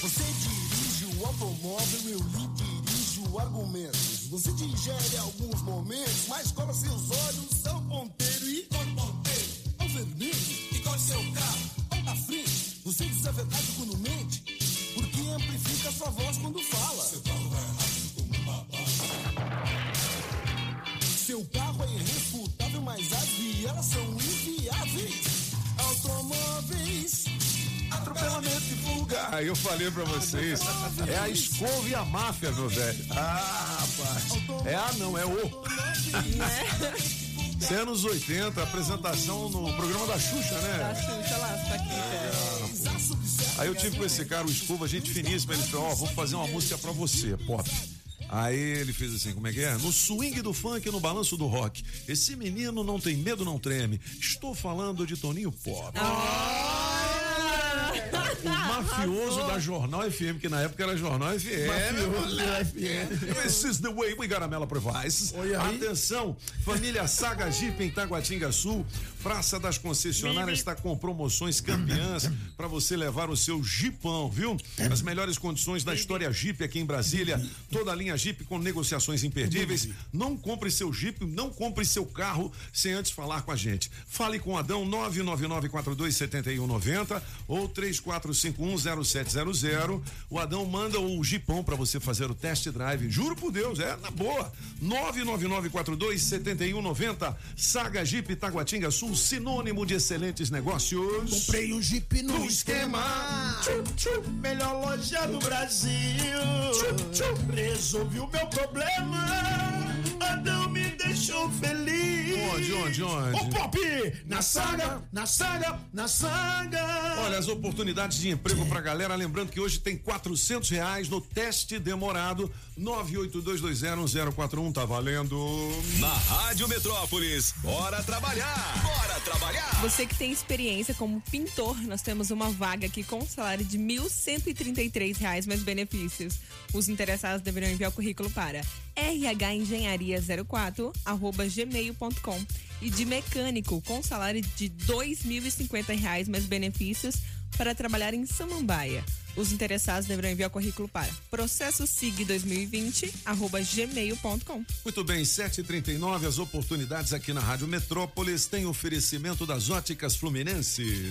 Você dirige o automóvel, eu lhe dirijo argumentos. Você digere alguns momentos, mas cola seus olhos, são ponteiro e qual ponteiro? Ao vermelho e qual seu carro? Ao da frente, você diz a verdade quando mente, porque amplifica sua voz quando fala. Seu carro é rápido como uma bala. Seu carro é irrefutável, mas as vielas são inviáveis. Automóveis, Atropelamento e fuga. Aí eu falei pra vocês. É a escova e a máfia, meu velho. Ah. É a não, é o. Isso é anos 80, apresentação no programa da Xuxa, né? Da Xuxa lá, tá aqui. Aí eu tive com esse cara, o Escova, gente finíssima. Ele falou: Ó, vamos fazer uma música pra você, pop. Aí ele fez assim, como é que é? No swing do funk, no balanço do rock. Esse menino não tem medo, não treme. Estou falando de Toninho Pop. O mafioso da Jornal FM, que na época era Jornal FM. Mafioso da FM. This is the way we got a Mela Provides. Atenção, família Saga Jeep em Taguatinga Sul. Praça das Concessionárias está com promoções campeãs para você levar o seu Jeepão, viu? As melhores condições da história Jeep aqui em Brasília. Toda a linha Jeep com negociações imperdíveis. Não compre seu Jeep, não compre seu carro sem antes falar com a gente. Fale com o Adão 999427190 ou 34510700. O Adão manda o Jeepão para você fazer o test drive. Juro por Deus, é na boa. 999427190. Saga Jeep Taguatinga Sul, sinônimo de excelentes negócios. Comprei um Jeep no, No esquema. Melhor loja do Brasil. Resolvi o meu problema. Adão me deixou feliz. Onde, onde, onde? Ô Pop, na saga, na saga, na saga. Olha as oportunidades de emprego pra galera. Lembrando que hoje tem quatrocentos reais no teste demorado. 982201041 tá valendo. Na Rádio Metrópolis, bora trabalhar! Bora trabalhar! Você que tem experiência como pintor, nós temos uma vaga aqui com um salário de 1.133 reais mais benefícios. Os interessados deverão enviar o currículo para rhengenharia04 arroba gmail.com e de mecânico com salário de 2.050 reais mais benefícios para trabalhar em Samambaia. Os interessados deverão enviar o currículo para processosig2020 arroba gmail.com. Muito bem, 7h39, as oportunidades aqui na Rádio Metrópolis têm oferecimento das óticas Fluminense.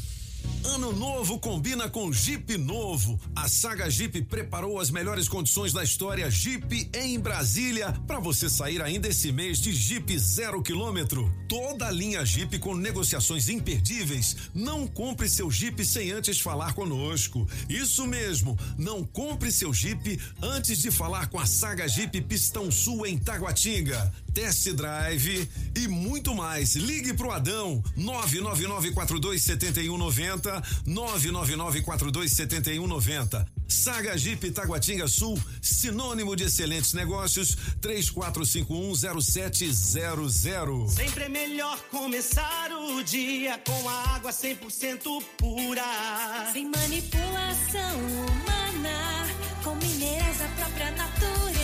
Ano novo combina com Jeep novo. A Saga Jeep preparou as melhores condições da história Jeep em Brasília para você sair ainda esse mês de Jeep zero quilômetro. Toda a linha Jeep com negociações imperdíveis. Não compre seu Jeep sem antes falar conosco. Isso mesmo, não compre seu Jeep antes de falar com a Saga Jeep Pistão Sul em Taguatinga. Test drive e muito mais. Ligue pro Adão 999427190 999427190. Saga Jeep Taguatinga Sul, sinônimo de excelentes negócios, 34510700. Sempre é melhor começar o dia com a água 100% pura. Sem manipulação humana, com minerais da própria natureza.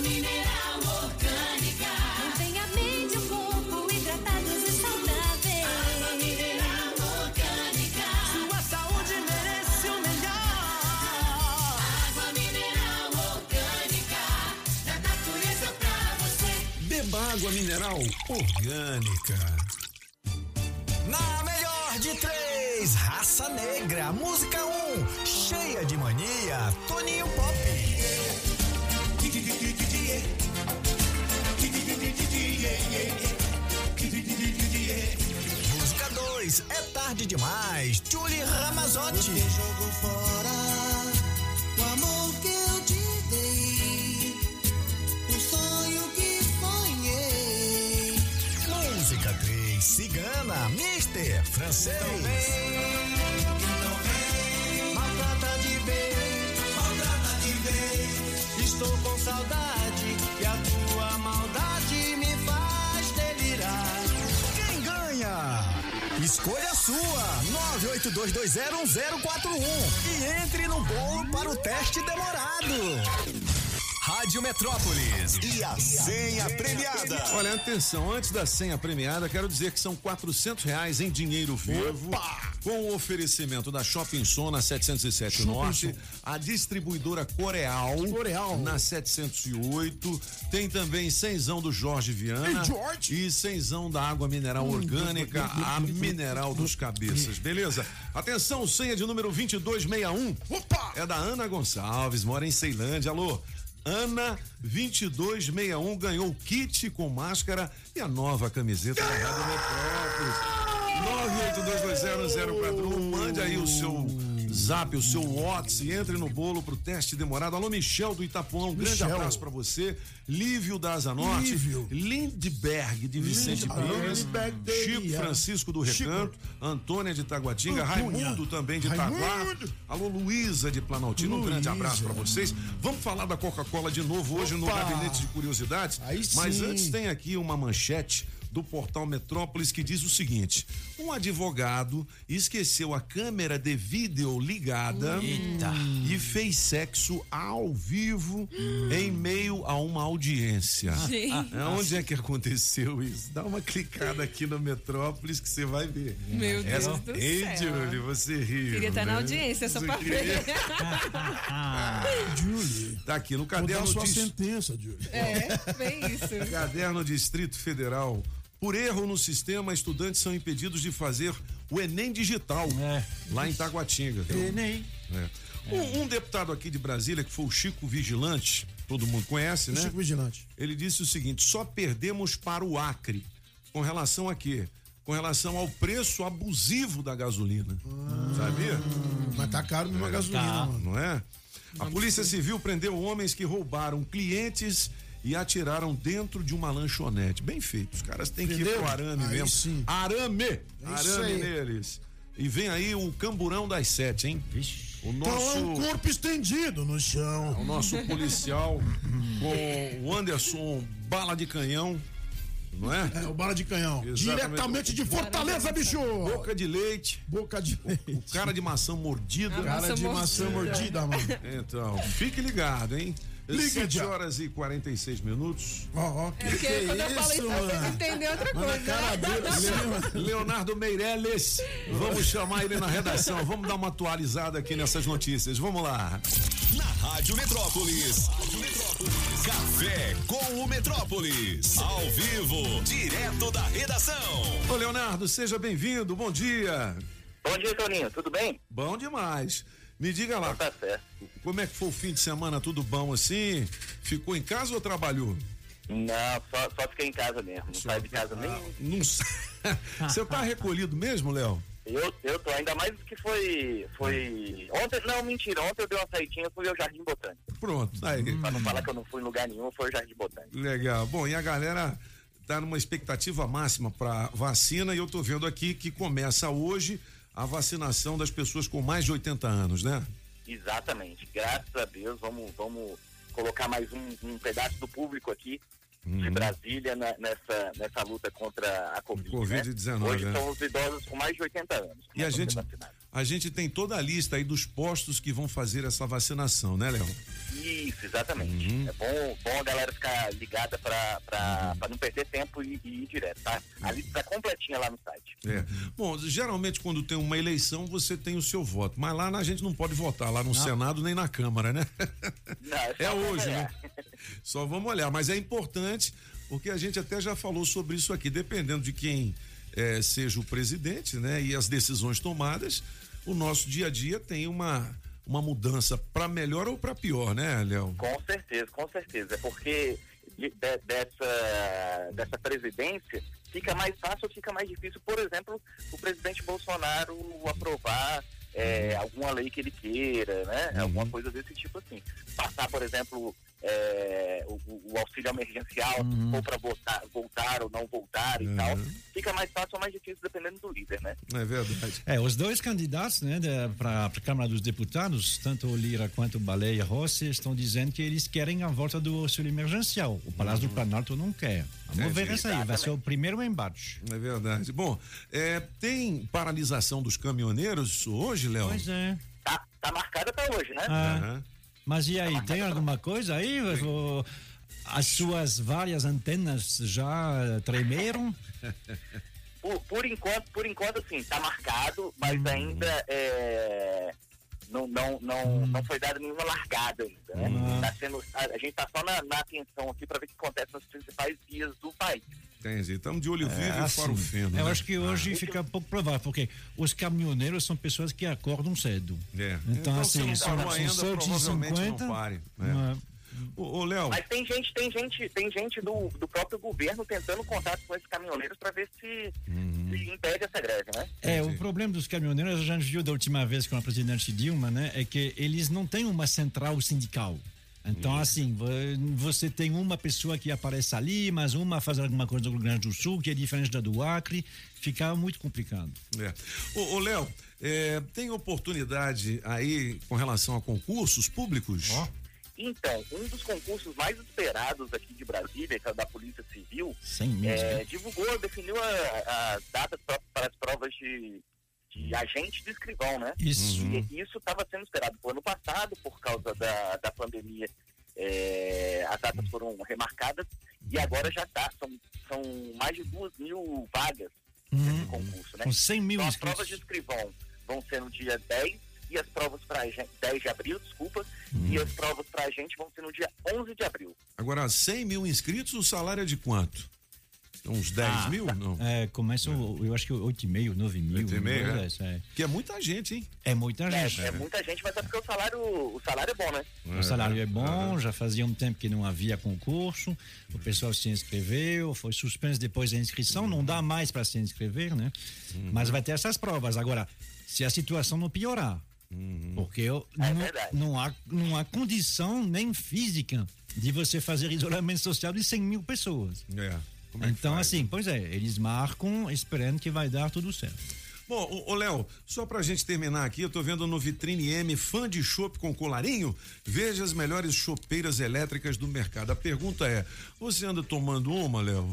Água mineral orgânica. Mantém a mente o corpo hidratados e saudáveis. Água mineral orgânica. Sua saúde merece o melhor. Água mineral orgânica. Da natureza pra você. Beba água mineral orgânica. Na melhor de três, Raça Negra, música 1, um, cheia de mania, Toninho Pop. Música 2, é tarde demais, Julie Ramazotti. Você jogou fora o amor que eu te dei, o sonho que sonhei. Música 3, Cigana, Mister Francês. Maltrata de vez, maltrata de vez. Estou com saudade Escolha sua, 982201041 e entre no bolo para o teste demorado. Rádio Metrópolis e a senha premiada. Olha, atenção, antes da senha premiada, quero dizer que são quatrocentos reais em dinheiro vivo. Com o oferecimento da Shopping Som na 707 Shopping Norte, a distribuidora Coreal, Coreal na 708, tem também cenzão do Jorge Viana Ei, e cenzão da água mineral Hum, orgânica, hum, a hum, mineral dos cabeças, beleza? Atenção, senha de número 2261. Opa! É da Ana Gonçalves, mora em Ceilândia. Alô? Ana 2261 ganhou o kit com máscara e a nova camiseta da Rádio Metrópolis. 982201041. Mande aí o seu zap, o seu WhatsApp entre no bolo pro teste demorado. Alô, Michel do Itapuã, um grande Michel. abraço pra você. Lívio da Asa Norte. Lívio. Lindberg de Vicente Pires. Chico. Francisco do Recanto. Antônia de Taguatinga. Raimundo também de Itaguá. Alô, Luísa de Planaltino. Um grande abraço pra vocês. Vamos falar da Coca-Cola de novo hoje no Opa. Gabinete de Curiosidades. Mas antes tem aqui uma manchete do portal Metrópolis que diz o seguinte: um advogado esqueceu a câmera de vídeo ligada Eita. e fez sexo ao vivo em meio a uma audiência. Gente. É, Onde é que aconteceu isso? Dá uma clicada aqui no Metrópolis que você vai ver. Meu Deus Essa... do Ei, céu. Julie, você riu. Queria estar na né? audiência só pra ver. Julie. Tá aqui no Vou dar caderno a sua sentença, Julie. É, bem isso. Caderno Distrito Federal. Por erro no sistema, estudantes são impedidos de fazer o Enem digital lá em Taguatinga. Enem. É. Um, um deputado aqui de Brasília, que foi o Chico Vigilante, todo mundo conhece, O né? Chico Vigilante. Ele disse o seguinte: só perdemos para o Acre. Com relação a quê? Com relação ao preço abusivo da gasolina. Sabia? Mas tá caro mesmo a gasolina, Tá, mano. Não é? A Polícia Civil prendeu homens que roubaram clientes e atiraram dentro de uma lanchonete. Bem feito. Os caras têm que ir pro arame Aí mesmo. sim. Arame! É arame neles. E vem aí o camburão das sete, hein? O Tá lá um nosso, corpo estendido no chão. o nosso policial com o Anderson Bala de Canhão. Não é? É, o bala de canhão. Diretamente de Fortaleza, bicho! Boca de leite. Boca de O cara de maçã mordida. A Cara maçã de maçã mordida, mano. Então, fique ligado, hein? Ligue 7 já. horas e 46 minutos. Ó, ó, É porque quando eu falo isso, você entendeu outra coisa. né? Leonardo Meirelles, vamos chamar ele na redação. Vamos dar uma atualizada aqui nessas notícias. Vamos lá. Na Rádio Metrópolis. Café com o Metrópolis. Ao vivo, direto da redação. Ô, Leonardo, seja bem-vindo. Bom dia. Bom dia, Toninho. Tudo bem? Bom demais. Me diga lá. Tá certo. Como é que foi o fim de semana? Tudo bom assim? Ficou em casa ou trabalhou? Não, só, só fiquei em casa mesmo. Não saio de casa nem. Não sei. Você tá recolhido mesmo, Léo? Eu, eu tô, ainda mais que foi. Foi. Ontem, não, mentira. Ontem eu dei uma saidinha, fui ao Jardim Botânico. Pronto, aí. Pra não falar que eu não fui em lugar nenhum, foi o Jardim Botânico. Legal. Bom, e a galera tá numa expectativa máxima para vacina e eu tô vendo aqui que começa hoje a vacinação das pessoas com mais de 80 anos, né? Exatamente. Graças a Deus, vamos, vamos colocar mais um, um pedaço do público aqui de Uhum. Brasília na- nessa, nessa luta contra a Covid. Covid-19, né? Hoje né? são os idosos com mais de 80 anos. E a gente, a gente tem toda a lista aí dos postos que vão fazer essa vacinação, né, Léo? Isso, exatamente. Uhum. É bom, bom a galera ficar ligada pra, pra, pra não perder tempo e, e ir direto, tá? A lista tá completinha lá no site. É. Bom, geralmente quando tem uma eleição você tem o seu voto, mas lá a gente não pode votar, lá no Senado nem na Câmara, né? Não, é, É hoje, né? olhar. Só vamos olhar, mas é importante porque a gente até já falou sobre isso aqui, dependendo de quem eh, seja o presidente, né? E as decisões tomadas, o nosso dia a dia tem uma uma mudança para melhor ou para pior, né, Léo? Com certeza, com certeza. É porque de- de- dessa, dessa presidência fica mais fácil ou fica mais difícil, por exemplo, o presidente Bolsonaro aprovar é, alguma lei que ele queira, né? Alguma coisa desse tipo assim. Passar, por exemplo, é, o, o- auxílio emergencial, ou para voltar, voltar ou não voltar e tal. Fica mais fácil ou mais difícil dependendo do líder, né? É verdade. É, os dois candidatos né, para a Câmara dos Deputados, tanto o Lira quanto o Baleia Rossi, estão dizendo que eles querem a volta do auxílio emergencial. O Palácio do Planalto não quer. Vamos ver Entendi. isso aí, vai ser o primeiro embate. É verdade. Bom, eh, tem paralisação dos caminhoneiros hoje, Léo? Pois é. Tá, tá marcada para hoje, né? Ah, Mas e aí, tem alguma coisa aí? As suas várias antenas já tremeram? Por, por enquanto, por enquanto, assim, tá marcado, mas ainda é, não, não, não, não foi dada nenhuma largada ainda, né? Tá sendo, a, a gente tá só na, na atenção aqui para ver o que acontece nas principais vias do país. Entendi. Estamos de olho vivo É, e assim, fora o feno. Eu né? acho que hoje fica pouco provável, porque os caminhoneiros são pessoas que acordam cedo. É. Então, se assim, não são, são ainda, 7 e provavelmente 50 não pare. Não Né? Ô, ô, Léo, Mas tem gente, tem gente, tem gente do, do próprio governo tentando contato com esses caminhoneiros para ver se, se impede essa greve, né? É, o problema dos caminhoneiros, a gente viu da última vez com a presidente Dilma, né? É que eles não têm uma central sindical. Então, assim, vo- você tem uma pessoa que aparece ali, mas uma faz alguma coisa no Rio Grande do Sul, que é diferente da do Acre, fica muito complicado. É. Ô, ô, Léo, é, tem oportunidade aí com relação a concursos públicos? Então, um dos concursos mais esperados aqui de Brasília, que é o da Polícia Civil, 100 mil é, inscritos. divulgou, definiu a, a data pra- para as provas de, de agente de escrivão, né? Isso. E isso estava sendo esperado pro ano passado, por causa da, da pandemia. é, as datas foram remarcadas e agora já está. São, são mais de duas mil vagas nesse concurso, né? Com 100 mil então, as inscritos. provas de escrivão vão ser no dia 10 e as provas para 10 de abril, desculpa, e as provas para a gente vão ser no dia 11 de abril. Agora, 100 mil inscritos, o salário é de quanto? Uns 10 Ah, mil? Não. É, começa, o- eu acho que 8,5, 9 mil. 8,5, uma coisa é? é. Que é muita gente, hein? É muita É, gente. é muita gente, mas é porque o salário, o salário é bom, né? O salário é bom, já fazia um tempo que não havia concurso, o pessoal se inscreveu, foi suspenso depois da inscrição, não dá mais para se inscrever, né? Mas vai ter essas provas. Agora, se a situação não piorar, porque eu, não, não, há, não há condição nem física de você fazer isolamento social de 100 mil pessoas. É. então, assim, pois é, eles marcam esperando que vai dar tudo certo. Bom, ô, Léo, só pra gente terminar aqui, eu tô vendo no Vitrine M, fã de chopp com colarinho, veja as melhores chopeiras elétricas do mercado. A pergunta é, você anda tomando uma, Léo?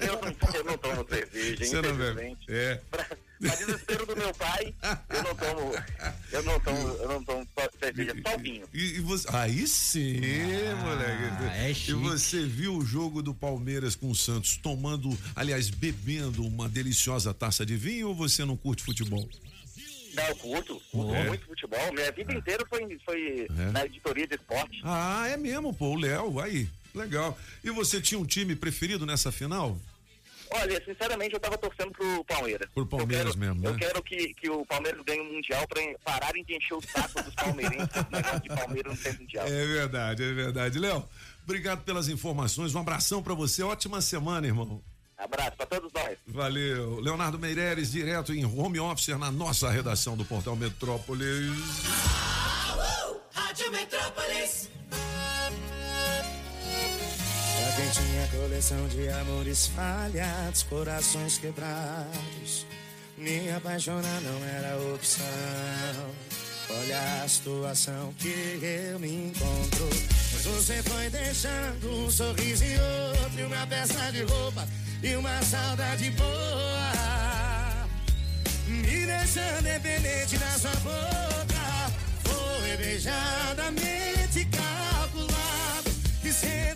Eu não, eu não tomo cerveja, Você não bebe? infelizmente. É. Pra, pra desespero do meu pai, eu não tomo, eu não tomo, eu não tomo cerveja, só vinho. E, e você, aí sim, moleque. é e chique. você viu o jogo do Palmeiras com o Santos tomando, aliás, bebendo uma deliciosa taça de vinho ou você não curte futebol? Não, eu curto, curto É. muito futebol. Minha vida inteira foi, foi É. na editoria de esporte. Ah, é mesmo, pô, o Léo, aí, legal. E você tinha um time preferido nessa final? Olha, sinceramente, eu tava torcendo pro Palmeiras. Pro Palmeiras quero, mesmo, né? Eu quero que, que o Palmeiras ganhe o Mundial pra pararem de encher o saco dos palmeirenses de Palmeiras não tem Mundial. É verdade, é verdade. Léo, obrigado pelas informações, um abração pra você, ótima semana, irmão. Abraço pra todos nós. Valeu. Leonardo Meireles, direto em home office na nossa redação do Portal Metrópolis. Rádio Metrópolis. Quem tinha coleção de amores falhados, corações quebrados, me apaixonar não era opção. Olha a situação que eu me encontro. Mas você foi deixando um sorriso e outro, e uma peça de roupa e uma saudade boa. Me deixando dependente da sua boca. Foi beijadamente calculado. Que você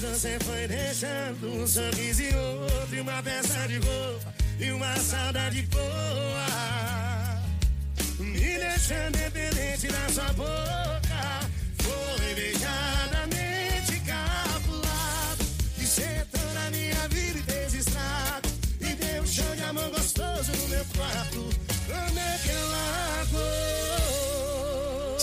Você foi deixando um sorriso e outro, e uma peça de roupa e uma saudade boa. Me deixando dependente da sua boca. Foi beijadamente calculado. Que você entrou na minha vida e fez estrago. E deu um show de amor gostoso no meu quarto. Como é que eu largo?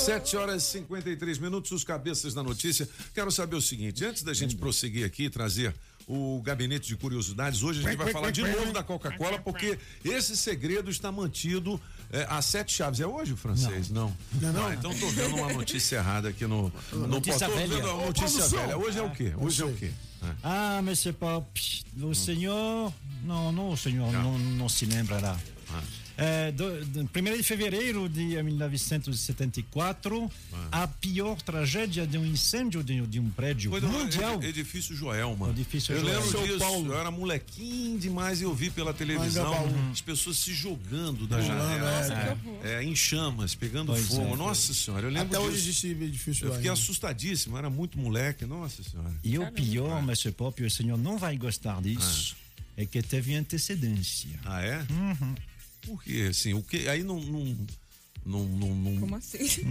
7 horas e 53 minutos, os cabeças da notícia. Quero saber o seguinte: antes da gente prosseguir aqui e trazer o gabinete de curiosidades, hoje a gente vai falar de novo da Coca-Cola, porque esse segredo está mantido é, a sete chaves. É hoje o francês? Não. Não, Ah, então tô vendo uma notícia errada aqui no. no Notícia tô vendo velha. uma notícia Ô, velha. Hoje é o quê? Hoje é o quê? Ah, c'est pas. psh, O senhor. Não, não, o senhor não, não se lembrará. É, do, do, 1 de fevereiro de 1974, a pior tragédia de um incêndio de, de um prédio Foi do mundial. ed- edifício Joelma. Edifício eu Joelma. lembro São disso. Paulo. Eu era molequinho demais e eu vi pela televisão Mangabaú. as pessoas se jogando da janela. é. É, é, em chamas, pegando Pois fogo. é. Nossa senhora, eu lembro Até hoje disso. existe edifício Eu fiquei ainda. assustadíssimo, era muito moleque. Nossa senhora. E o pior. Pop, o senhor não vai gostar disso, é que teve antecedência. Ah, é? Uhum. Por quê? Assim, o que? Aí não. não não, não, não- Como assim?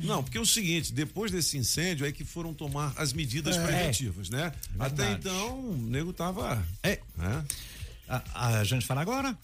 é, não, porque é o seguinte, depois desse incêndio é que foram tomar as medidas É. preventivas, né? Até verdade. então, o nego tava. É. né? A, a gente fala agora?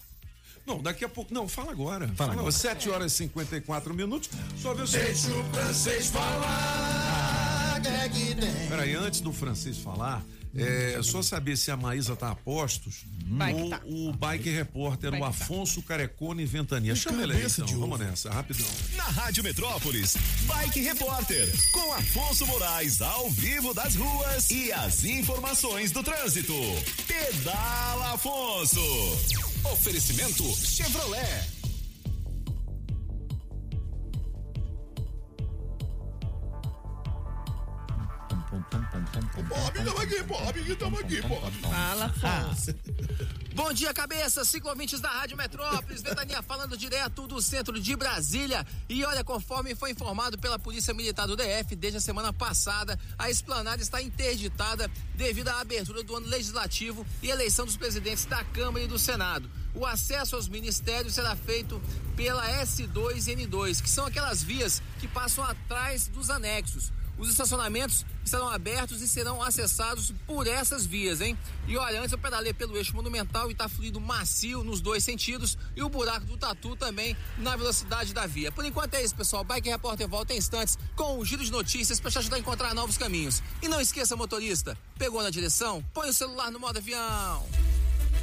Não, daqui a pouco. Não, fala agora. Fala agora. 7 horas e 54 minutos. Só ver o Deixa o francês falar. é? Peraí, antes do francês falar, é só saber se a Maísa tá a postos Bike ou tá. o bike repórter, o Bike tá. Afonso Carecone Ventania. Chama ele aí, então. de Vamos nessa, rapidão. Na Rádio Metrópolis, Bike Repórter, com Afonso Moraes ao vivo das ruas e as informações do trânsito. Pedala Afonso. Oferecimento Chevrolet. Bob, tamo aqui, Bob, tamo aqui, Bob. Fala, Afonso. Bom dia, cabeça, ciclovintes da Rádio Metrópolis, Ventania falando direto do centro de Brasília. E olha, conforme foi informado pela Polícia Militar do DF, desde a semana passada, a esplanada está interditada devido à abertura do ano legislativo e eleição dos presidentes da Câmara e do Senado. O acesso aos ministérios será feito pela S2 e N2, que são aquelas vias que passam atrás dos anexos. Os estacionamentos estarão abertos e serão acessados por essas vias, hein? E olha, antes eu pedalei pelo eixo monumental e tá fluindo macio nos dois sentidos e o buraco do tatu também na velocidade da via. Por enquanto é isso, pessoal. Bike Repórter volta em instantes com um giro de notícias para te ajudar a encontrar novos caminhos. E não esqueça, motorista, pegou na direção? Põe o celular no modo avião.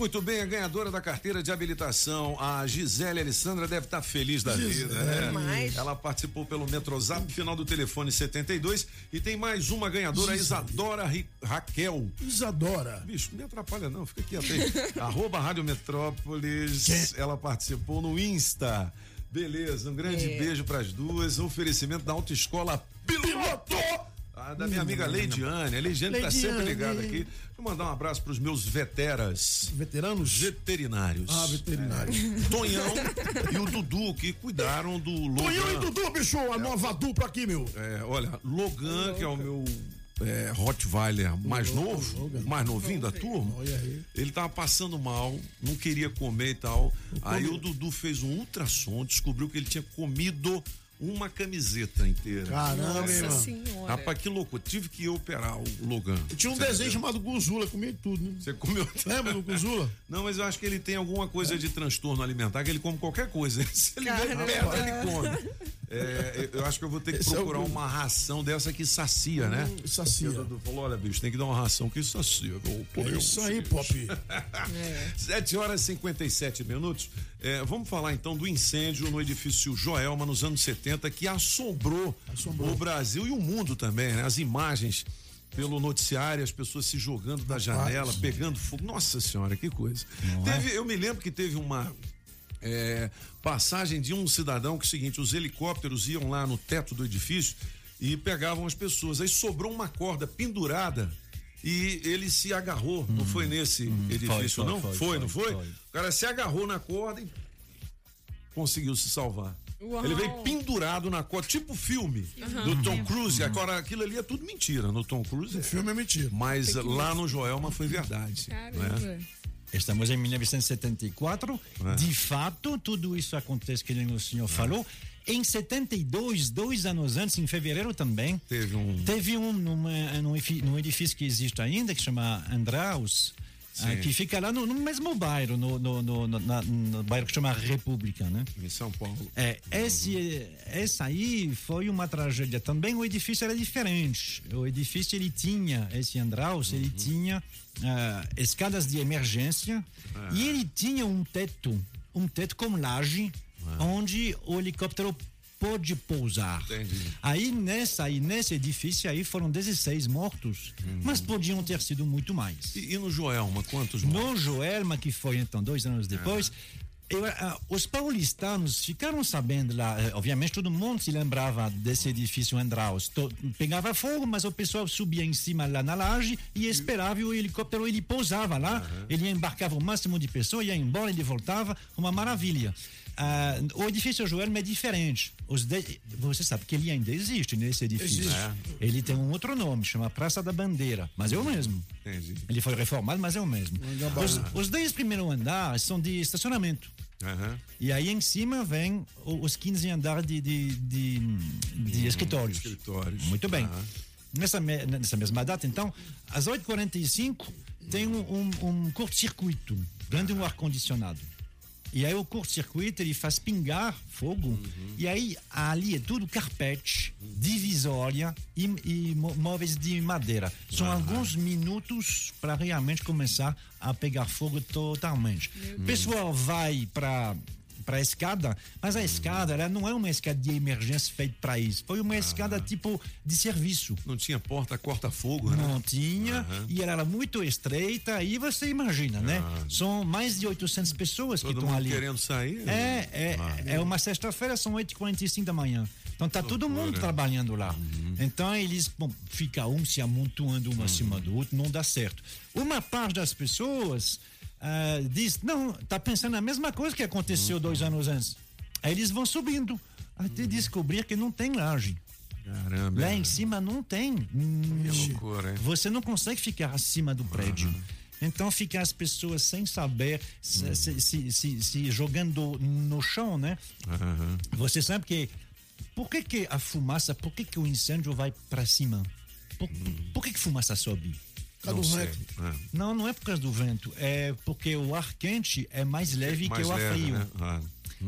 Muito bem, a ganhadora da carteira de habilitação, a Gisele Alessandra, deve estar feliz da Gisele. vida. né? Ela participou pelo Metrozap, final do telefone 72. E tem mais uma ganhadora, a Isadora Ri- Raquel. Isadora. Bicho, não me atrapalha não, fica quieto aí. Arroba Rádio Metrópolis, ela participou no Insta. Beleza, um grande É. beijo pras duas. Oferecimento da Autoescola Piloto. Ah, da minha amiga Leidiane. A Leidiane tá Leidiane. sempre ligada aqui. Deixa eu mandar um abraço pros meus veteras. Veteranos? Veterinários. Ah, veterinário. Tonhão e o Dudu, que cuidaram do Logan. Tonhão e Dudu, bicho, a nova dupla aqui, meu. É, olha, Logan, que é o meu é, Rottweiler mais novo, mais novinho da turma, ele tava passando mal, não queria comer e tal. Aí o Dudu fez um ultrassom, descobriu que ele tinha comido uma camiseta inteira. Caramba, Nossa irmão. senhora. Rapaz, que louco. Tive que operar o Logan. Tinha um Você desenho entendeu? chamado Guzula, comia tudo, né? Você comeu. Lembra do Guzula? Não, mas eu acho que ele tem alguma coisa de transtorno alimentar, que ele come qualquer coisa. Se ele Caramba. perto, ele come. É, eu acho que eu vou ter que Esse é o procurar Guzula. uma ração dessa que sacia, né? Hum, sacia. O Dudu falou: olha, bicho, tem que dar uma ração que sacia. Eu, pô, É eu isso aí. Pop. 7 horas e 57 minutos. É, vamos falar então do incêndio no edifício Joelma nos anos 70 que assombrou, o Brasil e o mundo também, né? As imagens pelo noticiário, as pessoas se jogando da janela, pegando fogo. Nossa senhora, que coisa. Teve, eu me lembro que teve uma é, passagem de um cidadão que é o seguinte, os helicópteros iam lá no teto do edifício e pegavam as pessoas. Aí sobrou uma corda pendurada e ele se agarrou. não foi nesse edifício, Hum. foi, não? foi, Foi, foi, não foi? foi. O cara se agarrou na corda e conseguiu se salvar. Uau. Ele veio pendurado na corda, tipo filme do Tom Cruise. Agora, aquilo ali é tudo mentira no Tom Cruise. O filme é mentira. Mas lá no Joelma foi verdade. Né? Caramba. Estamos em 1974. É. De fato, tudo isso acontece que o senhor falou. Em 72, dois anos antes, em fevereiro também, Teve um. teve um numa, num, efi- num edifício que existe ainda, que chama Andraus, ah, que fica lá no, no mesmo bairro, no, no, no, na- no bairro que chama República, né? Em São Paulo. É, esse, essa aí foi uma tragédia também. O edifício era diferente. O edifício ele tinha esse Andraus, ele tinha ah, escadas de emergência e ele tinha um teto, um teto com laje, onde o helicóptero pode pousar. Entendi. Aí nessa aí nesse edifício aí foram 16 mortos, mas podiam ter sido muito mais. E, e no Joelma, quantos mortos? No Joelma, que foi então dois anos depois, eu, ah, os paulistanos ficaram sabendo lá, eh, obviamente todo mundo se lembrava desse edifício Andraus. Pegava fogo, mas o pessoal subia em cima lá na laje e esperava e o helicóptero, ele pousava lá, ele embarcava o máximo de pessoas, ia embora, ele voltava, uma maravilha. Ah, o edifício Joelma é diferente. Os de- Você sabe que ele ainda existe nesse edifício. Existe. É. Ele tem um outro nome, chama Praça da Bandeira, mas é o mesmo. Entendi. Ele foi reformado, mas é o mesmo. Os, os 10 primeiros andares são de estacionamento. Aham. E aí em cima vem os 15 andares de, de, de, de escritórios. Escritórios. Muito bem. Nessa, me- nessa mesma data, então, às 8h45, tem um, um, um curto-circuito, grande um ar-condicionado. E aí o curto-circuito ele faz pingar fogo. E aí ali é tudo carpete, divisória e, e mó- móveis de madeira. São alguns minutos para realmente começar a pegar fogo totalmente. O pessoal vai para para a escada, mas a escada ela não é uma escada de emergência feita para isso. Foi uma escada tipo de serviço. Não tinha porta corta-fogo, né? Não tinha, Aham. e ela era muito estreita, e você imagina, né? São mais de 800 pessoas que Todo estão mundo ali. querendo sair. É, é, é uma sexta-feira, são 8h45 da manhã. Então tá todo mundo trabalhando lá. Então eles bom, fica um se amontoando um acima do outro, não dá certo. Uma parte das pessoas ah, diz, não, tá pensando a mesma coisa que aconteceu dois anos antes. Aí eles vão subindo até descobrir que não tem laje. Caramba. Lá em cima não tem. Que loucura, hein? Você não consegue ficar acima do prédio. Então fica as pessoas sem saber, se, se- se- se- se jogando no chão, né? Aham. Você sabe que por que, que a fumaça, por que, que o incêndio vai para cima? Por, por que, que fumaça sobe? Causa do Não sei. É. Não, não é por causa do vento, é porque o ar quente é mais leve Mais que o ar leve, frio. né? Ah.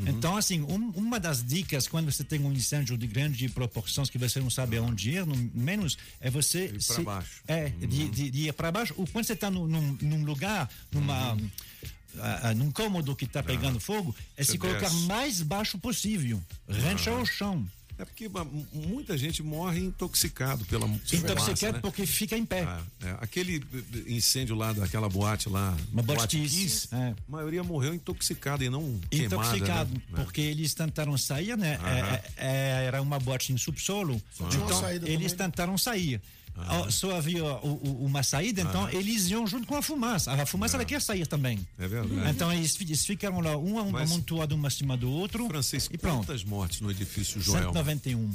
Então, assim, um- uma das dicas quando você tem um incêndio de grande proporções que você não sabe aonde ir, no menos, é você. pra se- baixo. É, de, de- de ir para baixo. Ou quando você está num, num- lugar, numa. ah, ah, num cômodo que está pegando fogo, é Você se colocar desce. mais baixo possível. Rancha ao chão. É porque muita gente morre intoxicado pela Intoxicado né? porque fica em pé. Ah, é. Aquele incêndio lá daquela boate lá, Uma boate Kiss, é. a maioria morreu intoxicada e não queimada. Intoxicado, né? porque eles tentaram sair, né? É, é, era uma boate em subsolo, uma então eles também. tentaram sair. Ó, Só havia o- o- uma saída, então eles iam junto com a fumaça. A fumaça ela quer sair também. É verdade. Então eles, eles ficaram lá, um um amontoado um acima do outro. Francisco, e pronto. quantas mortes no edifício Joel? 191.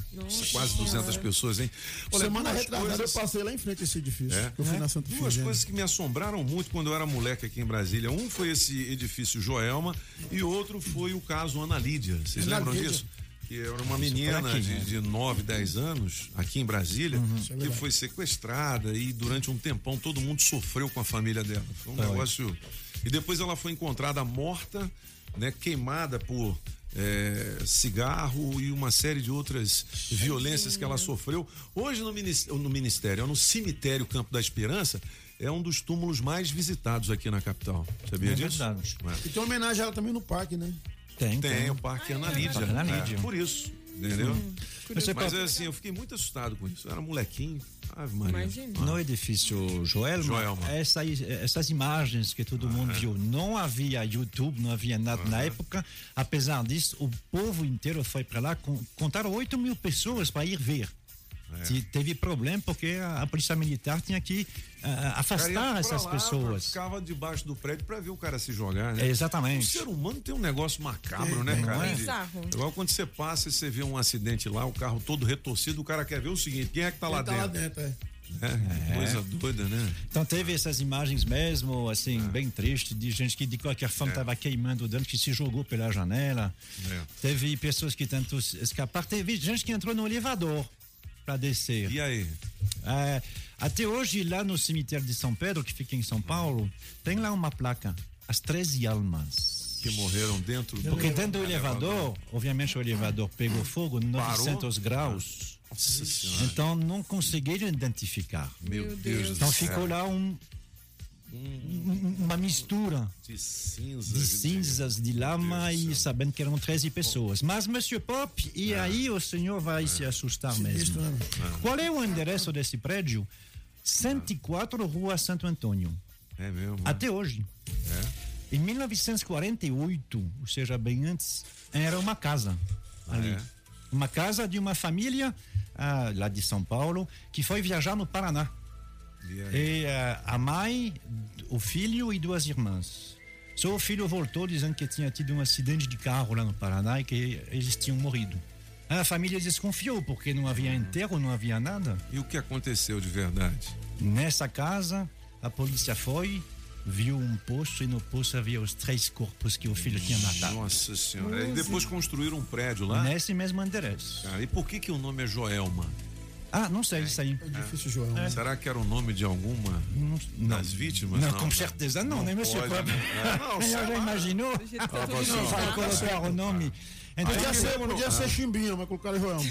Quase 200 pessoas, hein? Semana duas retrasada coisas- eu passei lá em frente a esse edifício. É? Eu fui na Santa Duas coisas que me assombraram muito quando eu era moleque aqui em Brasília. Um foi esse edifício Joelma e outro foi o caso Ana Lídia. Vocês Ana lembram Lídia. disso? Que era uma menina aqui, de, né? de 9, 10 anos, aqui em Brasília, Uhum. é que foi sequestrada e durante um tempão todo mundo sofreu com a família dela. Foi um Foi. negócio. E depois ela foi encontrada morta, né, queimada por é, cigarro e uma série de outras violências que ela sofreu. Hoje no ministério, no ministério, no cemitério Campo da Esperança, é um dos túmulos mais visitados aqui na capital. Sabia É disso? verdade. É. E tem uma homenagem a ela também no parque, né? Tem, Tem o Parque Ana Lídia. Parque Ana É, Lídia. por isso, entendeu? Você Mas pode- assim, eu fiquei muito assustado com isso. Eu era molequinho. Ave Maria. Imagina. No edifício Joelma, Joelma. essa- essas imagens que todo mundo viu, não havia YouTube, não havia nada na época. Apesar disso, o povo inteiro foi para lá, con- contaram 8 mil pessoas para ir ver. Se teve problema porque a, a polícia militar tinha que ah, ia afastar essas lá, pessoas. Ficava debaixo do prédio pra ver o cara se jogar, né? É, exatamente. O ser humano tem um negócio macabro, É, né, cara? é? Bizarro. Igual quando você passa e você vê um acidente lá, o carro todo retorcido, o cara quer ver o seguinte: quem é que tá lá Ele tá lá dentro? dentro, é. É, Coisa doida, né? Então teve essas imagens mesmo, assim, bem tristes, de gente que de qualquer forma estava queimando dentro, que se jogou pela janela. É. Teve pessoas que tentou escapar. Teve gente que entrou no elevador para descer. E aí? É, até hoje, lá no cemitério de São Pedro, que fica em São Paulo, tem lá uma placa, as 13 almas. Que morreram dentro do. Porque dentro do elevador, obviamente o elevador pegou fogo, 900 Parou? graus. Nossa senhora. Então não conseguiram identificar. Meu Deus do Então céu. ficou lá um, um- uma mistura De cinzas. de cinzas, de lama e sabendo que eram 13 pessoas. Mas, Monsieur Pop, e aí o senhor vai se assustar mesmo. né? Qual é o endereço desse prédio? 104 Rua Santo Antônio. É mesmo. Até hoje. É. Em 1948, ou seja, bem antes, era uma casa ali. é? Uma casa de uma família ah, lá de São Paulo que foi viajar no Paraná. E ah, a mãe, o filho e duas irmãs. Só o filho voltou dizendo que tinha tido um acidente de carro lá no Paraná e que eles tinham morrido. A família desconfiou porque não havia enterro, não havia nada. E o que aconteceu de verdade? Nessa casa, a polícia foi, viu um poço e no poço havia os três corpos que o filho tinha matado. Nossa senhora. E depois construíram um prédio lá? Nesse mesmo endereço. Cara, e por que que o nome é Joelma? Ah, não sei isso aí. É difícil, João. Será que era o nome de alguma das vítimas? Não, com certeza não, né, monsieur pode, Cobb? né? Não, sei Já lá. imaginou? Ah, Não vai colocar o nome. Então, Podia ser, podia Ah. ser chimbinha, mas colocaram Joelma.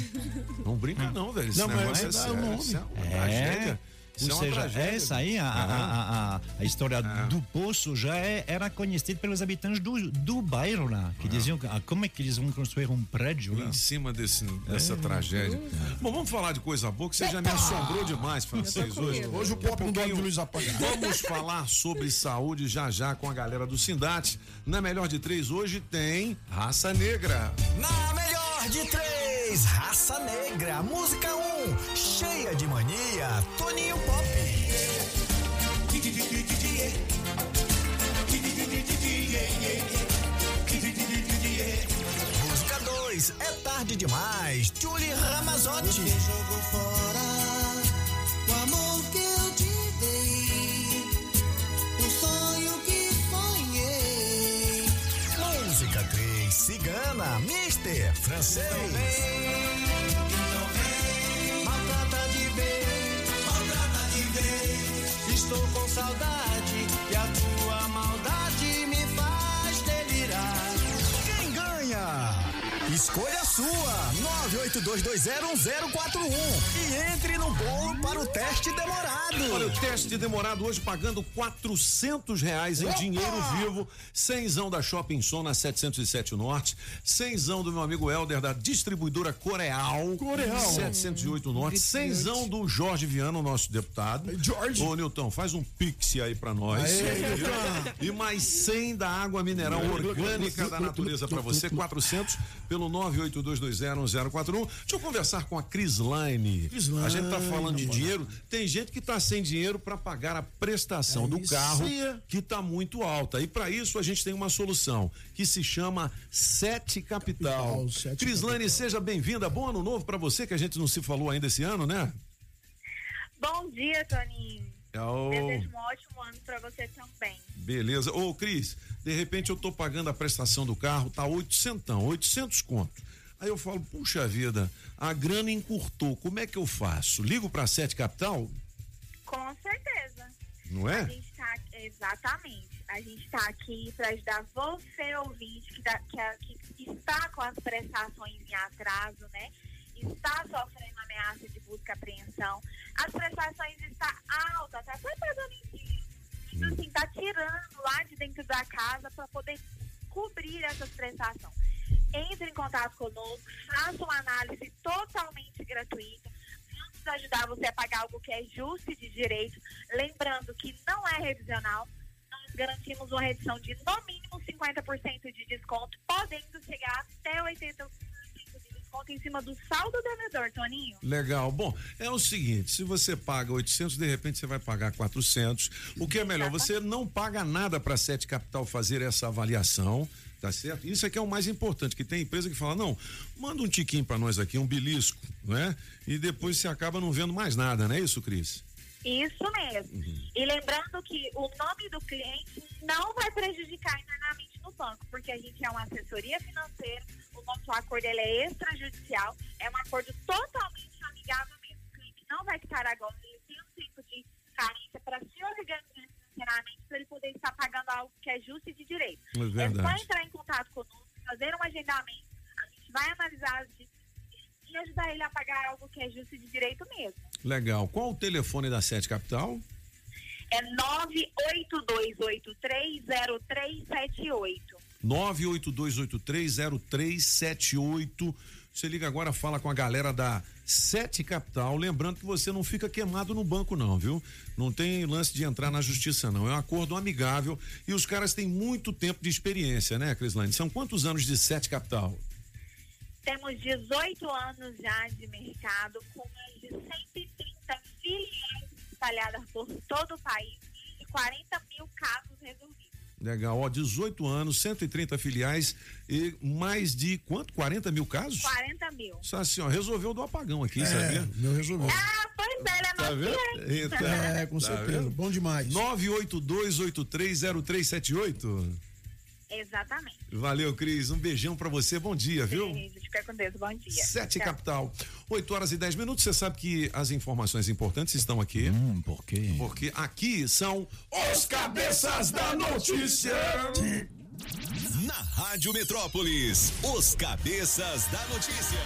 Não brinca não, velho. Não, mas é o nome. Isso é uma É. Isso é Ou uma seja, tragédia. essa aí, a, a, a, a, a história do poço já é- era conhecida pelos habitantes do, do bairro lá, que diziam que, ah, como é que eles vão construir um prédio lá? Em cima desse, dessa É. tragédia. Bom, vamos falar de coisa boa, que você já me assombrou demais, francês, hoje. Hoje o pop não dorme de luz apagada. Vamos falar sobre saúde já já com a galera do Sindate. Na melhor de três, hoje tem Raça Negra. Na melhor de três, Raça Negra, música 1, um, cheia de mania, Toninho Pop. Música 2, é tarde demais, Julie Ramazotti. Você fora Mister, francês. Escolha sua, 982201041 e entre no bolo para o teste demorado. Olha, o teste demorado hoje pagando quatrocentos reais em Opa! dinheiro vivo, cenzão da Shopping Som na 707 Norte, cenzão do meu amigo Helder da distribuidora Coreal, Coreal. 708 Norte, cenzão do Jorge Viana, o nosso deputado. Jorge. Ô, Nilton, faz um pix aí pra nós. Aê, e mais 100 da água mineral orgânica da natureza pra você, 400 pelo 982201041. Deixa eu conversar com a Cris Line. A gente tá falando de dinheiro, tem gente que tá sem dinheiro pra pagar a prestação do isso carro aí. que tá muito alta. E pra isso a gente tem uma solução que se chama Sete Capital. Capital, Sete Cris Line, Capital. seja bem-vinda. Bom ano novo pra você que a gente não se falou ainda esse ano, né? Bom dia, Toninho. É Desejo um ótimo ano pra você também. Beleza. Ô, Cris, de repente eu tô pagando a prestação do carro, tá 800, 800 conto. Aí eu falo, puxa vida, a grana encurtou, como é que eu faço? Ligo pra Sete Capital? Com certeza. Não é? A gente tá, exatamente. A gente tá aqui para ajudar você, ouvinte, que, tá- que, a- que está com as prestações em atraso, né? Está sofrendo ameaça de busca e apreensão. As prestações estão altas, tá até pagando em. Então, assim, tá tirando lá de dentro da casa para poder cobrir essas prestações. Entre em contato conosco, faça uma análise totalmente gratuita. Vamos ajudar você a pagar algo que é justo e de direito. Lembrando que não é revisional. Nós garantimos uma redução de no mínimo 50% de desconto, podendo chegar até 80% de desconto em cima do saldo devedor, Toninho. Legal. Bom, é o seguinte, se você paga 800, de repente você vai pagar 400. O que é melhor, você não paga nada para Sete Capital fazer essa avaliação, tá certo? Isso aqui é o mais importante, que tem empresa que fala, não, manda um tiquinho para nós aqui, um belisco, não é? E depois você acaba não vendo mais nada, não é isso, Cris? Isso mesmo. E lembrando que o nome do cliente não vai prejudicar internamente no banco, porque a gente é uma assessoria financeira, o nosso acordo ele é extrajudicial, é um acordo totalmente amigável mesmo. O cliente não vai estar agora, ele tem um tempo de carência para se organizar financeiramente, para ele poder estar pagando algo que é justo e de direito. É É só entrar em contato conosco, fazer um agendamento, a gente vai analisar as dívidas e ajudar ele a pagar algo que é justo e de direito mesmo. Legal. Qual o telefone da Sete Capital? É 982830378. 982830378. Você liga agora, fala com a galera da Sete Capital. Lembrando que você não fica queimado no banco, não, viu? Não tem lance de entrar na justiça, não. É um acordo amigável e os caras têm muito tempo de experiência, né, Crislane? São quantos anos de Sete Capital? Temos 18 anos já de mercado, com mais de 130 filiais espalhadas por todo o país e 40 mil casos resolvidos. Legal, ó, 18 anos, 130 filiais e mais de quanto? 40 mil casos? 40 mil. Nossa senhora, resolveu do apagão aqui, É, sabia? meu resolveu. Ah, pois é, né, Tá vendo? Eita. É, com Tá certeza. vendo? Bom demais. 982830378. Exatamente. Valeu, Cris. Um beijão pra você. Bom dia, viu? Beijo, fica com Deus. Bom dia. Sete Tchau. Capital. 8 horas e 10 minutos. Você sabe que as informações importantes estão aqui. Hum, por quê? Porque aqui são os cabeças da notícia. Na Rádio Metrópolis, os cabeças da notícia.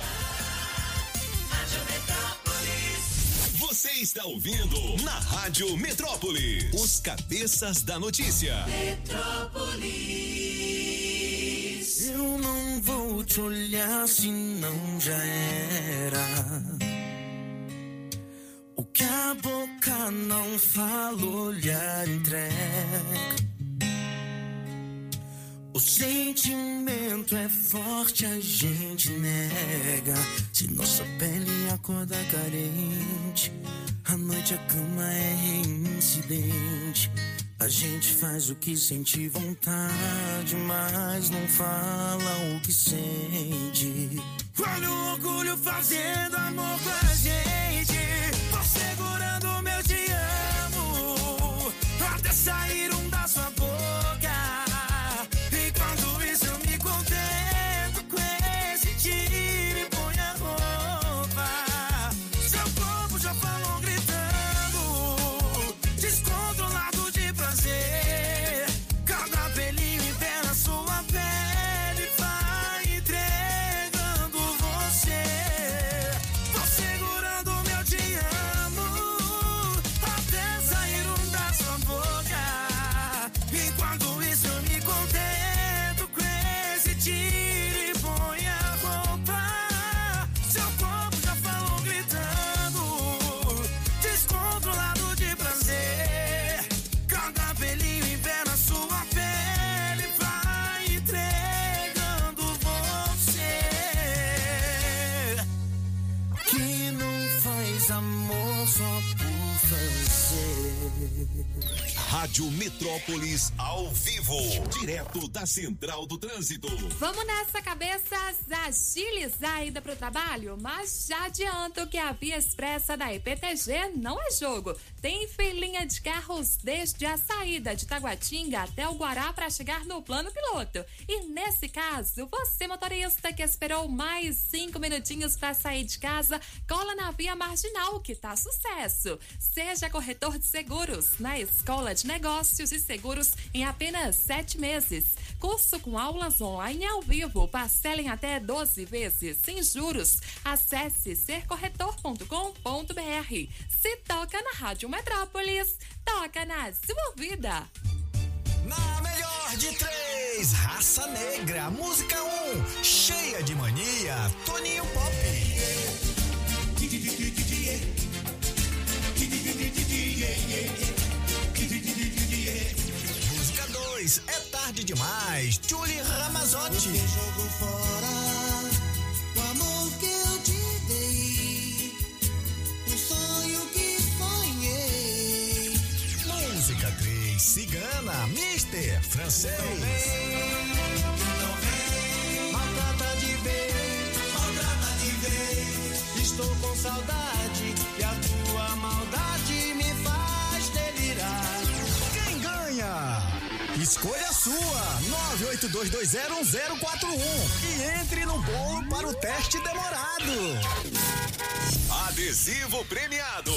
Você está ouvindo na Rádio Metrópolis, os cabeças da notícia. Eu não vou te olhar se não já era. O que a boca não fala, olhar entrega. O sentimento é forte, a gente nega. Se nossa pele acorda carente, à noite a cama é reincidente. A gente faz o que sente vontade, mas não fala o que sente. Olha o orgulho fazendo amor com a gente. Rádio Metrópolis ao vivo, direto da Central do Trânsito. Vamos nessa cabeça agilizar a ida pro trabalho, mas já adianto que a via expressa da IPTG não é jogo. Tem filinha de carros desde a saída de Taguatinga até o Guará para chegar no plano piloto. E nesse caso, você motorista que esperou mais cinco minutinhos para sair de casa, cola na via marginal que tá sucesso. Seja corretor de seguros na Escola de Negócios e Seguros em apenas sete meses. Curso com aulas online e ao vivo. Parcelem até 12 vezes sem juros. Acesse sercorretor.com.br. Se toca na Rádio Metrópolis, toca na sua vida. Na melhor de três, Raça Negra, música 1, um, cheia de mania, Toninho Pop. Música 2, é tarde demais, Julie Ramazotti. Você jogou fora o amor que eu te dei, o sonho que sonhei. Música 3, Cigana, Mister, francês. Maltrata de vez, maltrata de vez. Estou com saudade Escolha a sua, 982201041 e entre no bolo para o teste demorado. Adesivo premiado.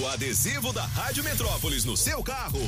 O adesivo da Rádio Metrópolis no seu carro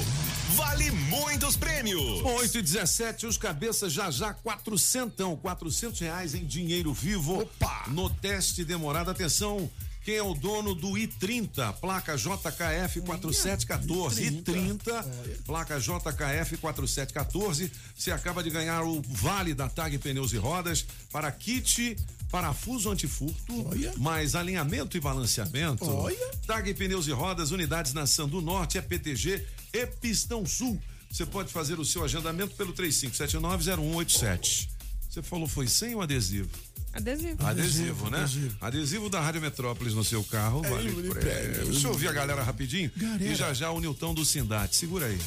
vale muitos prêmios. 8 e 17, os cabeças já já, quatrocentão, quatrocentos reais em dinheiro vivo. Opa! No teste demorado, atenção, Quem é o dono do I30, placa JKF 4714. I30, placa JKF 4714. Você acaba de ganhar o vale da TAG Pneus e Rodas para kit parafuso antifurto, mais alinhamento e balanceamento. Olha. TAG Pneus e Rodas, unidades na Sandu Norte, EPTG e Pistão Sul. Você pode fazer o seu agendamento pelo 35790187. Você falou foi sem o adesivo? Adesivo. Adesivo, né? Adesivo. da Rádio Metrópolis no seu carro, É, vale ele Deixa eu ouvir a galera rapidinho. E já já o Nilton do Sindate. Segura aí.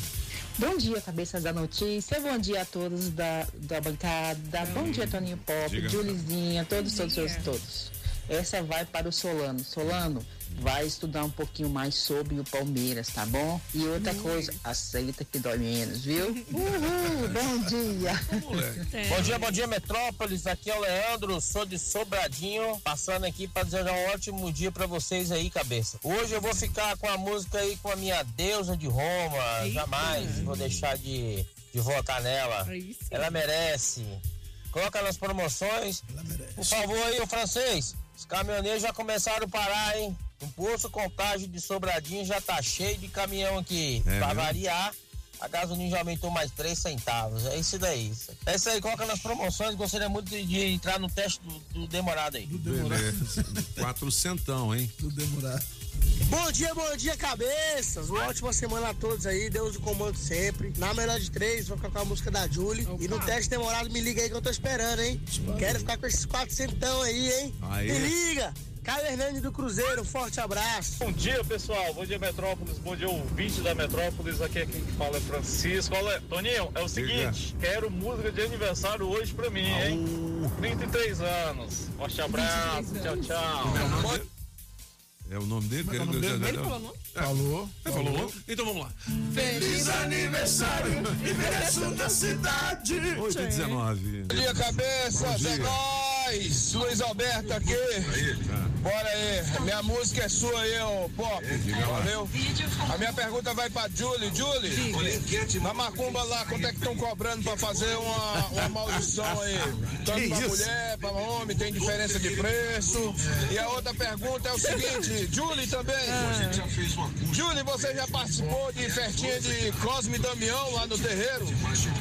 Bom dia, cabeça da notícia. Bom dia a todos da, da bancada. Bom dia, Toninho Pop, Diga. Julizinha, todos, todos, todos, todos. Essa vai para o Solano. Solano, vai estudar um pouquinho mais sobre o Palmeiras, tá bom? E outra coisa, aceita que dói menos, viu? Uhul, bom dia. Bom dia, bom dia, Metrópolis. Aqui é o Leandro, sou de Sobradinho, passando aqui para desejar um ótimo dia para vocês aí, cabeça. Hoje eu vou ficar com a música aí com a minha deusa de Roma. Jamais vou deixar de, de votar nela. Ela merece. Coloca nas promoções. Por favor aí, o francês. Os caminhoneiros já começaram a parar, hein? O posto contagem de Sobradinho já tá cheio de caminhão aqui. É pra mesmo? variar, a gasolina já aumentou mais 3 centavos. É isso daí. É isso aí, coloca nas promoções. Gostaria muito de, de entrar no teste do, do demorado aí. Beleza. Quatrocentão, hein? Do demorar. Bom dia, bom dia, cabeças. Uma ótima semana a todos aí. Deus do comando sempre. Na melhor de três, vou ficar com a música da Julie. E no teste demorado, me liga aí que eu tô esperando, hein? Quero ficar com esses quatrocentão aí, hein? Aê. Me liga! Caio Hernandes do Cruzeiro, um forte abraço. Bom dia, pessoal. Bom dia, Metrópolis. Bom dia, ouvinte da Metrópolis. Aqui é quem que fala é Francisco. Olha, Toninho, é o seguinte: quero música de aniversário hoje pra mim, hein? 33 anos. Forte abraço. Tchau, tchau. É o nome dele? Como é o nome dele? Ele Ele falou o nome? Falou. Ele falou o nome? Então vamos lá. Feliz aniversário, envelheço na cidade. 8 e 19. Bom dia, cabeça. Bom dia. Nóis. Luiz Alberto aqui. Bora aí. Minha música é sua aí, ô Pop. Valeu. A minha pergunta vai pra Julie. Julie, na macumba lá, quanto é que estão cobrando pra fazer uma, uma maldição aí? Tanto pra mulher, pra homem, tem diferença de preço. E a outra pergunta é o seguinte, Julie também. Julie, você já participou de festinha de Cosme e Damião lá no terreiro?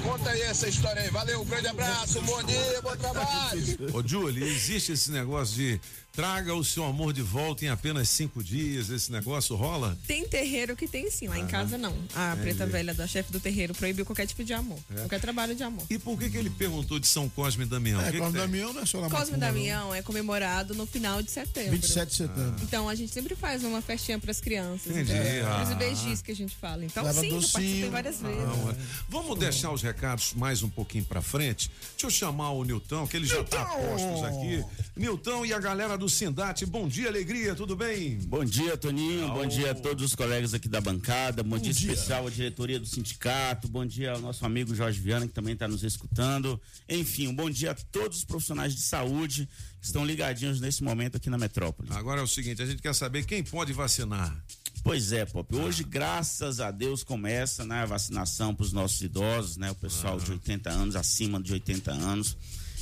Conta aí essa história aí. Valeu, um grande abraço, bom dia, bom trabalho. Ô, Julie, existe esse negócio de traga o seu amor de volta em apenas cinco dias? Esse negócio rola? Tem terreiro que tem sim, lá em Aham. casa não. A Entendi. preta velha da chefe do terreiro proibiu qualquer tipo de amor, É. qualquer trabalho de amor. E por que que ele perguntou de São Cosme e Damião? É, O que Cosme tem? Damião não é só na Cosme não. Damião é comemorado no final de setembro. 27 de setembro. Então a gente sempre faz uma festinha pras crianças. Entendi. Pros Ah. beijos que a gente fala. Então Leva sim, eu docinho. participei várias vezes. Não, é. Vamos deixar os recados mais um pouquinho pra frente. Deixa eu chamar o Nilton, que ele já tá a postos aqui. Nilton e a galera do Sindate, bom dia, alegria, tudo bem? Bom dia, Toninho. Bom dia a todos os colegas aqui da bancada. Bom, dia, especial à diretoria do sindicato. Bom dia ao nosso amigo Jorge Viana, que também está nos escutando. Enfim, um bom dia a todos os profissionais de saúde que estão ligadinhos nesse momento aqui na metrópole. Agora é o seguinte, a gente quer saber quem pode vacinar. Pois é, Pop. Hoje, graças a Deus, começa né, a vacinação para os nossos idosos, né? O pessoal de 80 anos, acima de 80 anos.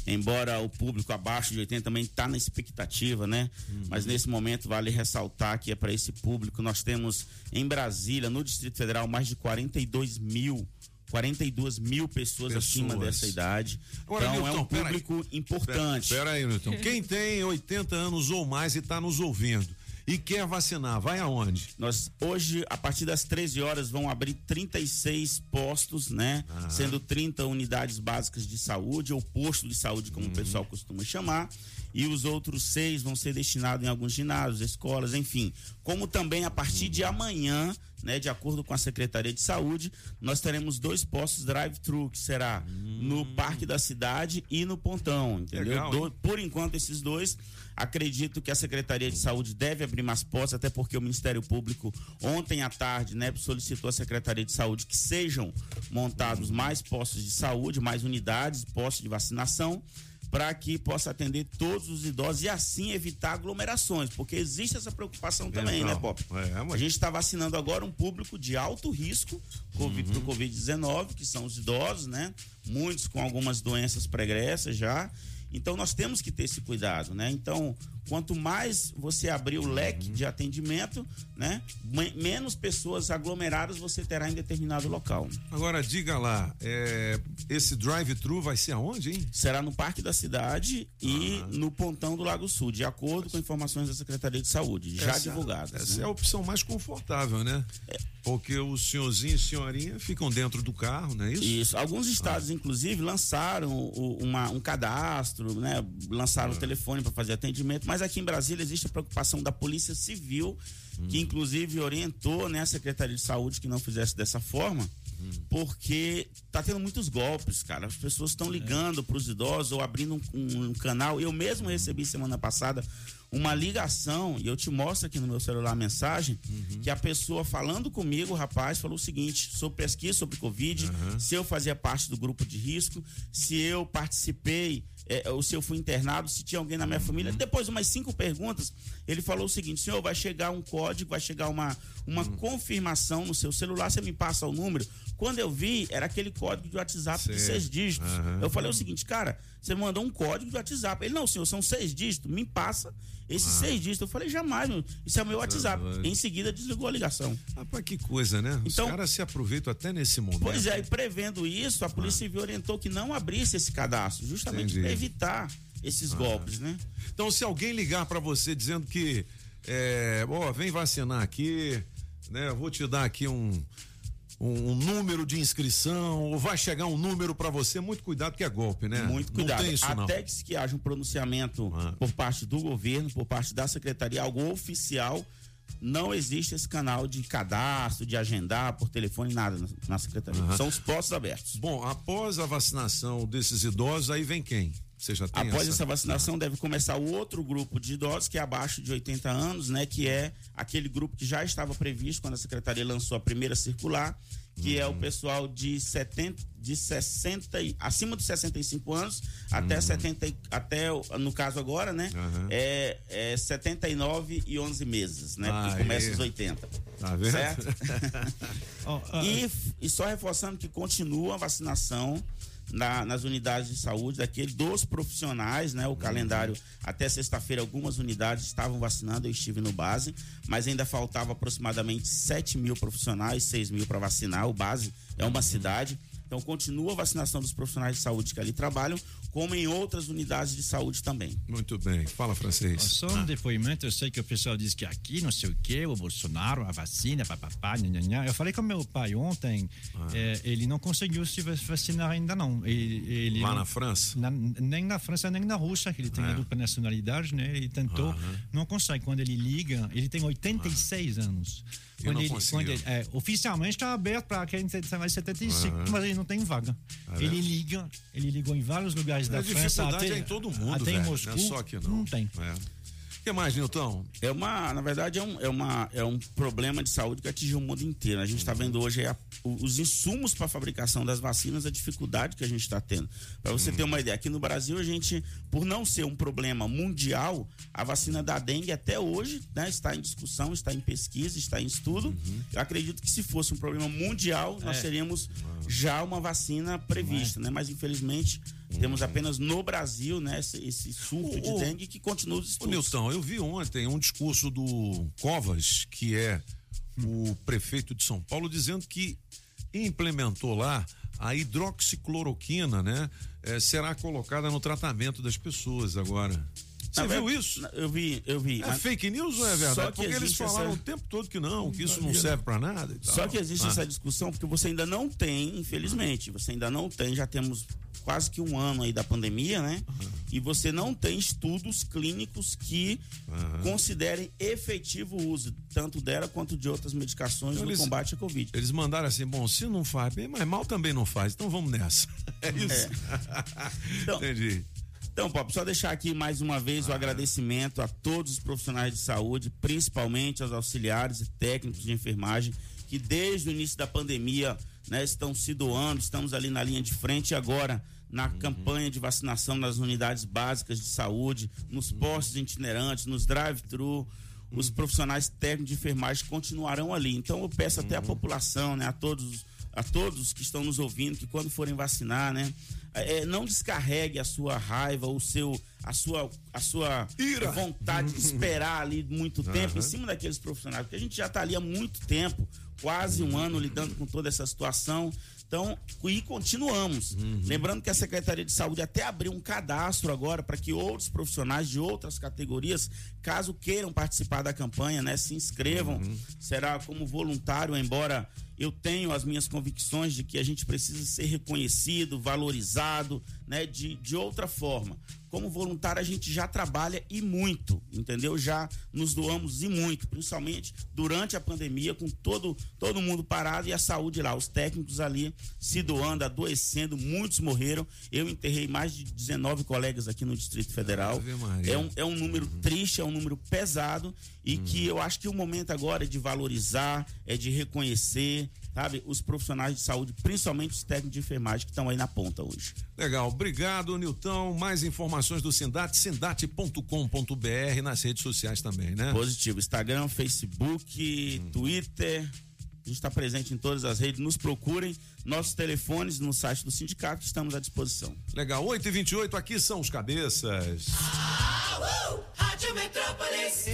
Embora o público abaixo de 80 também está na expectativa, né? Mas nesse momento vale ressaltar que é para esse público. Nós temos em Brasília, no Distrito Federal, mais de 42 mil. 42 mil pessoas, acima Pessoas. dessa idade. Agora, então é Nilton, um peraí. público importante. Pera aí, Nilton. Quem tem 80 anos ou mais e está nos ouvindo e quer vacinar, vai aonde? Nós hoje, a partir das 13 horas, vão abrir 36 postos, né? Sendo 30 unidades básicas de saúde, ou posto de saúde, como o pessoal costuma chamar. E os outros seis vão ser destinados em alguns ginásios, escolas, enfim. Como também a partir de amanhã, né, de acordo com a Secretaria de Saúde, nós teremos dois postos drive-thru, que será no Parque da Cidade e no Pontão, entendeu? Legal, Do- por enquanto, esses dois. Acredito que a Secretaria de Saúde deve abrir mais postos, até porque o Ministério Público, ontem à tarde, né, solicitou à Secretaria de Saúde que sejam montados mais postos de saúde, mais unidades, postos de vacinação, para que possa atender todos os idosos e assim evitar aglomerações, porque existe essa preocupação também, Legal. né, Pop? É, mas- A gente está vacinando agora um público de alto risco COVID, Uhum. pro Covid-19, que são os idosos, né? Muitos com algumas doenças pregressas já. Então nós temos que ter esse cuidado, né? Então, quanto mais você abrir o leque de atendimento, né? men- Menos pessoas aglomeradas você terá em determinado local. Agora, diga lá, é, esse drive-thru vai ser aonde, hein? Será no Parque da Cidade e Ah. no Pontão do Lago Sul, de acordo com informações da Secretaria de Saúde, já Essa- divulgadas. Essa né? é a opção mais confortável, né? Porque os senhorzinhos e senhorinha ficam dentro do carro, não é isso? Isso. Alguns estados, inclusive, lançaram o- uma- um cadastro, né? Lançaram Ah. o telefone para fazer atendimento, mas aqui em Brasília existe a preocupação da Polícia Civil, Hum. que inclusive orientou né, a Secretaria de Saúde que não fizesse dessa forma, Hum. porque tá tendo muitos golpes, cara. As pessoas É. estão ligando para os idosos ou abrindo um, um- um canal. Eu mesmo recebi semana passada uma ligação, e eu te mostro aqui no meu celular a mensagem, Uhum. que a pessoa falando comigo, o rapaz, falou o seguinte: sobre pesquisa sobre Covid, se eu fazia parte do grupo de risco, se eu participei, é, ou se eu fui internado, se tinha alguém na minha família. Depois de umas cinco perguntas, ele falou o seguinte: senhor, vai chegar um código, vai chegar uma, uma confirmação no seu celular, você me passa o número. Quando eu vi, era aquele código de WhatsApp de seis dígitos. Aham. Eu falei o seguinte, cara, você mandou um código de WhatsApp. Ele, não, senhor, são seis dígitos, me passa esses Ah. seis dígitos. Eu falei, jamais, meu, isso é o meu WhatsApp. Em seguida, desligou a ligação. Rapaz, que coisa, né? Os Então- caras se aproveitam até nesse momento. Pois é, e prevendo isso, a Polícia Civil orientou que não abrisse esse cadastro, justamente para evitar esses Ah. golpes, né? Então, se alguém ligar para você dizendo que, é, ó, vem vacinar aqui, né? eu Vou te dar aqui um, um, um número de inscrição, ou vai chegar um número para você, muito cuidado que é golpe, né? Muito cuidado. Não tem isso, não. Até que, que haja um pronunciamento por parte do governo, por parte da secretaria, algo oficial, não existe esse canal de cadastro, de agendar por telefone, nada na, na secretaria. Aham. São os postos abertos. Bom, após a vacinação desses idosos, aí vem quem? Você já tem Após essa vacinação, deve começar o outro grupo de idosos, que é abaixo de 80 anos, né? Que é aquele grupo que já estava previsto quando a secretaria lançou a primeira circular, que é o pessoal de 70, de 60, e- acima dos 65 anos até 70, e- até, no caso agora, né? É, é 79 e 11 meses, né? Porque começa os 80. Tá vendo? Certo? e, e só reforçando que continua a vacinação na- nas unidades de saúde daquele dos profissionais, né? O calendário até sexta-feira algumas unidades estavam vacinando, eu estive no base, mas ainda faltava aproximadamente 7 mil profissionais, 6 mil para vacinar. O base é uma cidade. Então continua a vacinação dos profissionais de saúde que ali trabalham, como em outras unidades de saúde também. Muito bem. Fala, francês. Só um depoimento, eu sei que o pessoal diz que aqui não sei o que, o Bolsonaro, a vacina, papapá, nhanhanhã. Eu falei com meu pai ontem, Ah. eh, ele não conseguiu se va- vacinar ainda não. Ele, ele Lá não- na França? na- nem na França, nem na Rússia, que ele tem É. a dupla nacionalidade, né? Ele tentou, Aham. não consegue. Quando ele liga, ele tem 86 anos. E não ele, quando ele- é, oficialmente está aberto para quem tem mais 75, Aham. mas ele não tem vaga. Tá ele vendo? liga, ele ligou em vários lugares A da França. até, é em todo mundo, até velho, em não é Moscou. só aqui não. Não tem. O que mais, Nilton? É uma, na verdade, é um, é uma, é um problema de saúde que atinge o mundo inteiro. A gente está vendo hoje a- os insumos para a fabricação das vacinas, a dificuldade que a gente está tendo. Para você ter uma ideia, aqui no Brasil, a gente, por não ser um problema mundial, a vacina da dengue até hoje né, está em discussão, está em pesquisa, está em estudo. Eu acredito que se fosse um problema mundial, nós É. teríamos já uma vacina prevista, né? Mas infelizmente temos apenas no Brasil, né, esse, esse surto de Ô, ô, dengue que continua os Ô, estudos. Nilton, eu vi ontem um discurso do Covas, que é o prefeito de São Paulo, dizendo que implementou lá a hidroxicloroquina, né? eh, será colocada no tratamento das pessoas agora. Você Na viu isso? Eu vi, eu vi. É Mas- fake news ou é verdade? Só que Porque eles falaram essa- o tempo todo que não, que isso não serve pra nada. e tal. Só que existe Ah. essa discussão porque você ainda não tem, infelizmente, você ainda não tem, já temos quase que um ano aí da pandemia, né? E você não tem estudos clínicos que considerem efetivo o uso tanto dela quanto de outras medicações Então no eles- combate à Covid. Eles mandaram assim, bom, se não faz bem, mas mal também não faz, então vamos nessa. É isso. Então, Entendi. Então, Pop, só deixar aqui mais uma vez o agradecimento a todos os profissionais de saúde, principalmente aos auxiliares e técnicos de enfermagem, que desde o início da pandemia né, estão se doando, estamos ali na linha de frente e agora na campanha de vacinação nas unidades básicas de saúde, nos postos itinerantes, nos drive-thru. Os profissionais técnicos de enfermagem continuarão ali. Então eu peço até à população, né, a todos a todos que estão nos ouvindo, que quando forem vacinar, né, é, não descarregue a sua raiva, o seu, a sua, a sua Ira. vontade de esperar ali muito tempo Aham. em cima daqueles profissionais, porque a gente já está ali há muito tempo, quase um ano lidando com toda essa situação. Então, e continuamos. Uhum. Lembrando que a Secretaria de Saúde até abriu um cadastro agora para que outros profissionais de outras categorias, caso queiram participar da campanha, né, se inscrevam. Uhum. Será como voluntário, embora eu tenho as minhas convicções de que a gente precisa ser reconhecido, valorizado, né, de, de outra forma. Como voluntário, a gente já trabalha e muito, entendeu? Já nos doamos e muito, principalmente durante a pandemia, com todo, todo mundo parado e a saúde lá. Os técnicos ali se doando, adoecendo, muitos morreram. Eu enterrei mais de 19 colegas aqui no Distrito Federal. É um, é um número triste, é um número pesado e que eu acho que o momento agora é de valorizar, é de reconhecer, sabe, os profissionais de saúde, principalmente os técnicos de enfermagem que estão aí na ponta hoje. Legal, obrigado, Nilton. Mais informações do Sindate, sindate.com.br nas redes sociais também, né? Positivo. Instagram, Facebook, Twitter. A gente está presente em todas as redes. Nos procurem. Nossos telefones no site do sindicato estamos à disposição. Legal, 8 e 28 aqui são os cabeças. Rádio Metrópolis.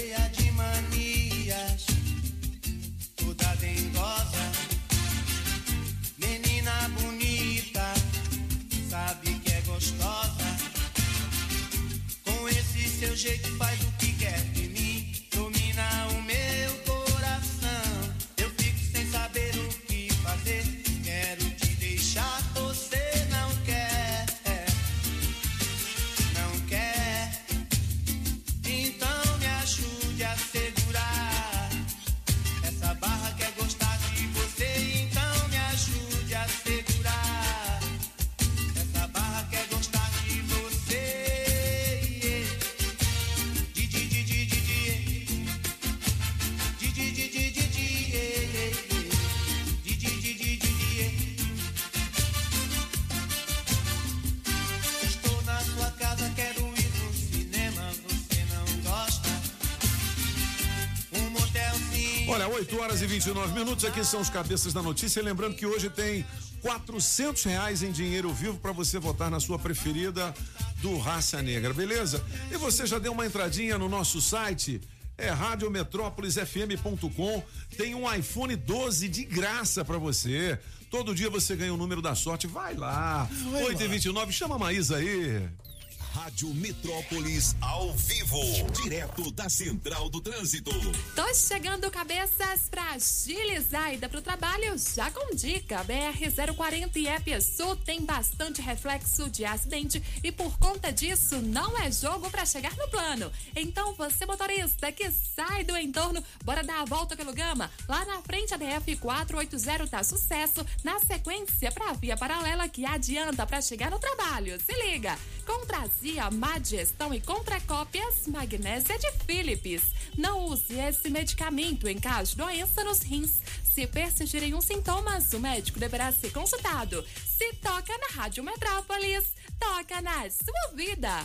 Seu jeito faz o 8 horas e 29 minutos, aqui são os cabeças da notícia. E Lembrando que hoje tem 400 reais em dinheiro vivo para você votar na sua preferida do Raça Negra, beleza? E você já deu uma entradinha no nosso site? É radiometrópolisfm.com. Tem um iPhone 12 de graça para você. Todo dia você ganha o número da sorte. Vai lá. Vai 8 e lá. 29 chama a Maísa aí. Rádio Metrópolis ao vivo, direto da Central do Trânsito. Tô chegando cabeças pra agilizar a ida pro trabalho já com dica. BR-040 e EPSU tem bastante reflexo de acidente e por conta disso não é jogo pra chegar no plano. Então você motorista que sai do entorno, bora dar a volta pelo Gama. Lá na frente a DF-480 tá sucesso. Na sequência pra via paralela que adianta pra chegar no trabalho. Se liga! Contrazia, má digestão e contracópias, magnésia de Philips. Não use esse medicamento em caso de doença nos rins. Se persistirem os sintomas, o médico deverá ser consultado. Se toca na Rádio Metrópolis, toca na sua vida.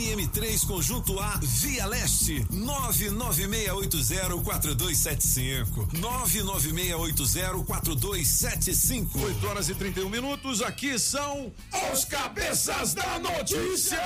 QNM3 Conjunto A, Via Leste, 996804275. 996804275. 8 horas e 31 minutos, aqui são os cabeças da notícia.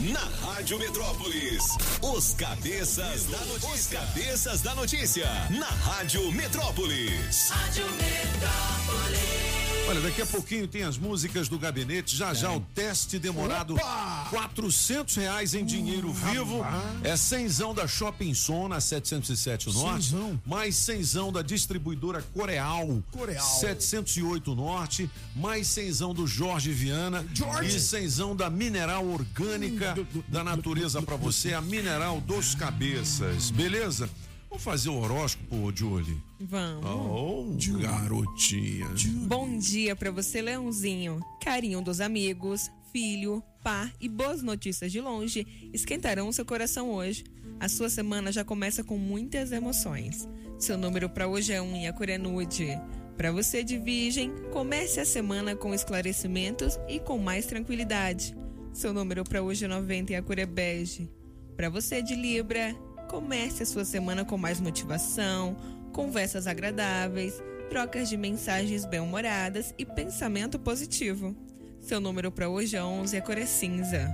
Na Rádio Metrópolis, os cabeças da notícia. Os cabeças da notícia. Na Rádio Metrópolis. Rádio Metrópolis. Olha, daqui a pouquinho tem as músicas do gabinete. Já já o teste demorado. Opa! 400 reais em dinheiro vivo. É cenzão da Shopping Som na 707 Norte. Cenzão. Mais cenzão da distribuidora Coreal. Coreal. 708 Norte. Mais cenzão do Jorge Viana. Jorge. E cenzão da Mineral Orgânica da Natureza pra você, a Mineral dos Cabeças. Beleza? Vamos fazer o horóscopo, Julie. Vamos. Oh, garotinha. Bom dia pra você, Leãozinho. Carinho dos amigos, filho, par e boas notícias de longe esquentarão seu coração hoje. A sua semana já começa com muitas emoções. Seu número pra hoje é um e a cor é nude. Pra você de Virgem, comece a semana com esclarecimentos e com mais tranquilidade. Seu número pra hoje é 90 e a cor é bege. Pra você de Libra, comece a sua semana com mais motivação, conversas agradáveis, trocas de mensagens bem-humoradas e pensamento positivo. Seu número para hoje é 11 e a cor é cinza.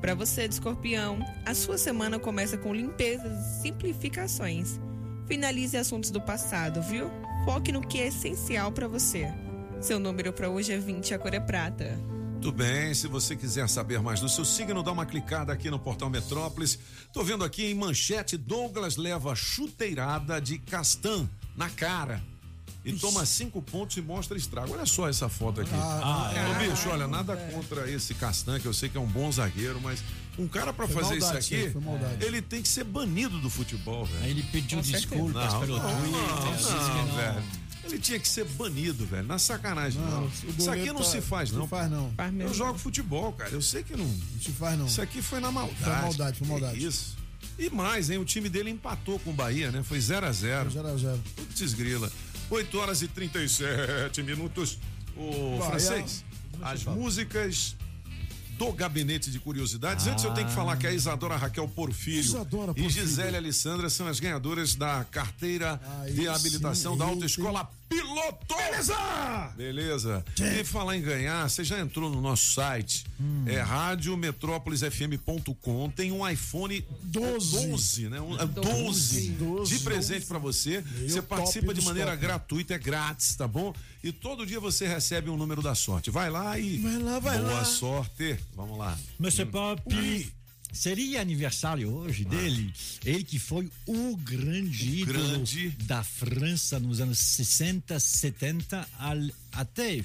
Para você de Escorpião, a sua semana começa com limpezas e simplificações. Finalize assuntos do passado, viu? Foque no que é essencial para você. Seu número para hoje é 20 e a cor é prata. Muito bem, se você quiser saber mais do seu signo, dá uma clicada aqui no portal Metrópolis. Tô vendo aqui em manchete, Douglas leva chuteirada de Castan na cara. E toma cinco pontos e mostra estrago. Olha só essa foto aqui. Ah, Ô, ah, bicho, olha, nada contra esse Castan, que eu sei que é um bom zagueiro, mas um cara pra Foi fazer maldade isso aqui, ele tem que ser banido do futebol, velho. Aí ele pediu desculpas Não, pelo não, Twitter. não, que não, não. velho. Ele tinha que ser banido, velho. Na sacanagem, não. Não, Isso aqui não tá- se faz, não. Não faz, não. Faz mesmo. Eu jogo futebol, cara. Eu sei que não. Não se faz, não. Isso aqui foi na maldade. Foi maldade, foi Que maldade. Isso. E mais, hein? O time dele empatou com o Bahia, né? Foi 0 a 0 0 a 0 Putz, grila. 8 horas e 37 minutos. O Bahia- francês, as músicas do Gabinete de Curiosidades. Antes eu tenho que falar que a Isadora Raquel Porfírio Isadora e Porfírio. Gisele Alessandra são as ganhadoras da carteira Aí de habilitação sim, da Autoescola Piloto. Beleza! Beleza? E falar em ganhar, você já entrou no nosso site, Hum. é radiometrópolisfm.com, tem um iPhone 12. 12, né? Um, é 12, 12. de presente pra você. você top participa de maneira top. gratuita, é grátis, tá bom? E todo dia você recebe um número da sorte. Vai lá e Vai lá, vai boa lá. sorte. Vamos lá. Monsieur Pop, seria aniversário hoje dele, ele que foi o grande ídolo grande. da França nos anos 60, 70 al- até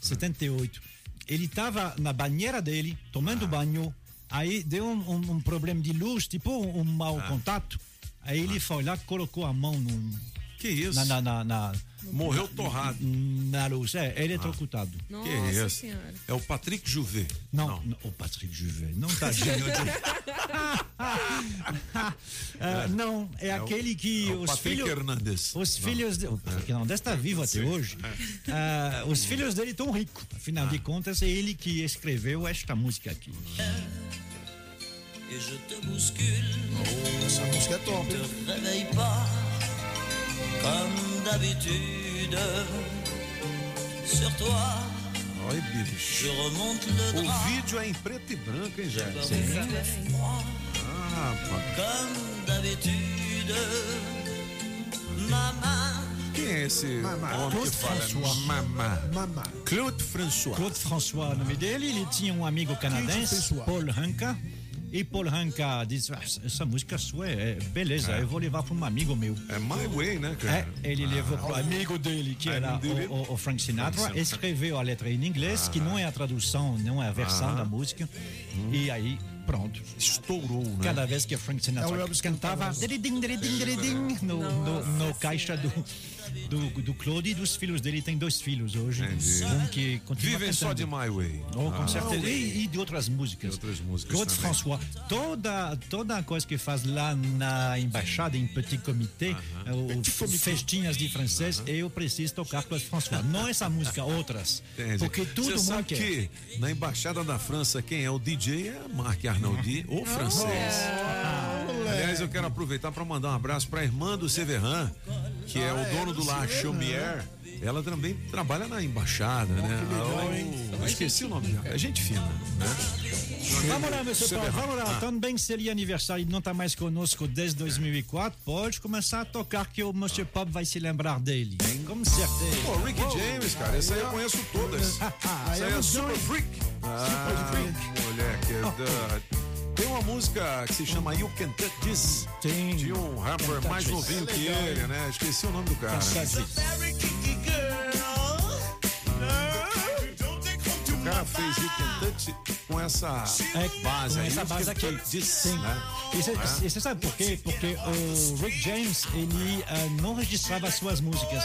78. Ele estava na banheira dele, tomando banho, aí deu um, um- um problema de luz, tipo um, um mau contato. Aí ele foi lá, colocou a mão no, Que isso? na, na, na, na- Morreu torrado. na luz, é, eletrocutado. Nossa que isso? senhora. É o Patrick Juvet. Não, não, o Patrick Juvet, não tá gênio Ah, não, é, o- aquele que é o os Patrick filhos. Hernandes. Os Não. filhos. De, o Patrick Hernandes está vivo até hoje. Ah, os filhos dele estão ricos. Afinal de contas, é ele que escreveu esta música aqui. Et je te bouscule, Essa música é top. Comme d'habitude. Sur toi, Olha, bicho. je remonte le O vídeo é em preto e branco, hein, gente? Tu es froid Ah, main, Quem é esse Mamá. homem que Claude fala? François. Mamá. Mamá. Claude François. Claude François, o nome dele, ele tinha um amigo canadense. Paul Hanka. E Paul Hanka disse: "Ah, essa música sua é, é beleza, eu vou levar para um amigo meu. É My Way, né, cara? É, ele levou para o amigo dele, que era amigo dele? o, o- o Frank Sinatra, Frank Sinatra. escreveu a letra em inglês, que não é a tradução, não é a versão da música. E aí, pronto. Estourou, né? Cada vez que o Frank É Sinatra Elvis cantava cantava. diridim, diridim, diridim, no, no, no caixa do, do, do Claude e dos filhos dele. Tem dois filhos hoje. Entendi. Um que continua Vivem só de cantando. My Way. Oh, com Ah. certeza. E, e de outras músicas. De outras músicas Claude também. François. Toda, toda a coisa que faz lá na embaixada, em Petit Comité, eh, o- festinhas de francês, eu preciso tocar Claude François. Não essa música, outras. Entendi. Porque todo Você mundo quer. que na Embaixada da França, quem é o DJ é Marc Arnaldi, o francês. Aliás, eu quero aproveitar para mandar um abraço para a irmã do Severin, que é o dono do Lar Chaumière. Ela também trabalha na embaixada, né? legal, Ah, hein? eu esqueci o nome dela. É gente fina, né? Vamos lá, meu Paulo, derrama. vamos lá. Ah. Também seria aniversário, não está mais conosco desde 2004. Pode começar a tocar que o Monsieur Pop vai se lembrar dele. Com certeza. Pô, Ricky James, cara, essa aí eu conheço todas. Essa aí é Super Freak. Ah, moleque. da- Tem uma música que se chama You Can Touch This. De um rapper mais novinho que ele, né? Esqueci o nome do cara. O cara fez Touch com essa base com aí. essa base aqui. This, Sim. né? E você É. você sabe por quê? Porque o Rick James, ele ah, não registrava as suas músicas.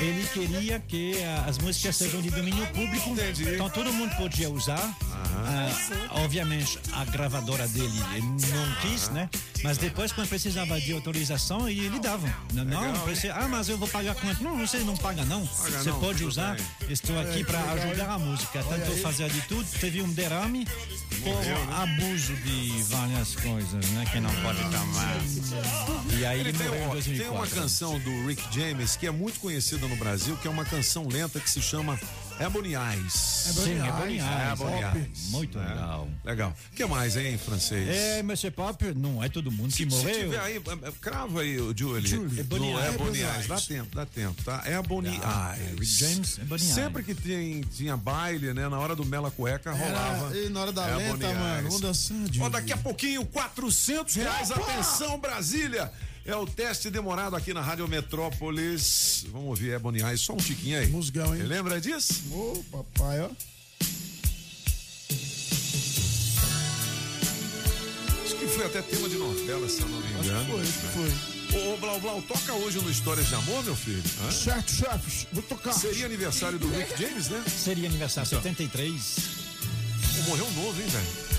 Ele queria que ah, as músicas sejam de domínio público. Então todo mundo podia usar. Ah, obviamente, a gravadora dele ele não quis, né? Mas depois, quando precisava de autorização, ele dava. Não, não, Legal, precisa, ah, mas eu vou pagar quanto? Não, você não paga, não. Paga você não, pode usar. bem. Estou aqui É, para ajudar a música. Olha Tentou fazer de tudo, teve um derrame por né? abuso de várias coisas, né? Que não pode tomar. E aí ele, tem, morreu em ó, 2004. tem uma canção do Rick James que é muito conhecida no Brasil, que é uma canção lenta que se chama Ebony Eyes. Sim, Ebony Eyes. Ebony Top. Eyes. Muito É. legal. Legal. O que mais, hein, francês? É, Monsieur Pop, não é todo mundo que Se morreu. tiver aí, é, é, crava aí, o Julie. Julie. No Eyes. Ebony Ebony Eyes. Dá tempo, dá tempo, tá? Ebony Ah, Eyes. Rick James, Ebony Sempre que tem, tinha baile, né? Na hora do Mela Cueca rolava. e na hora da Ebony lenta, mano, Eyes. vamos dançar, Julie. Ó, daqui a pouquinho, 400 reais. Opa! Atenção, Brasília! É o teste demorado aqui na Rádio Metrópolis. Vamos ouvir Ebony Eyes, só um tiquinho aí. Musgão, hein? Você lembra disso? Ô, papai, ó. Acho que foi até tema de novela, se eu não me engano. foi, acho que foi. Ô, ô, Blau Blau, toca hoje no Histórias de Amor, meu filho? Hã? Certo, chefe, vou tocar. Seria aniversário do Rick James, né? Seria aniversário, 73. Pô, morreu novo, hein, velho?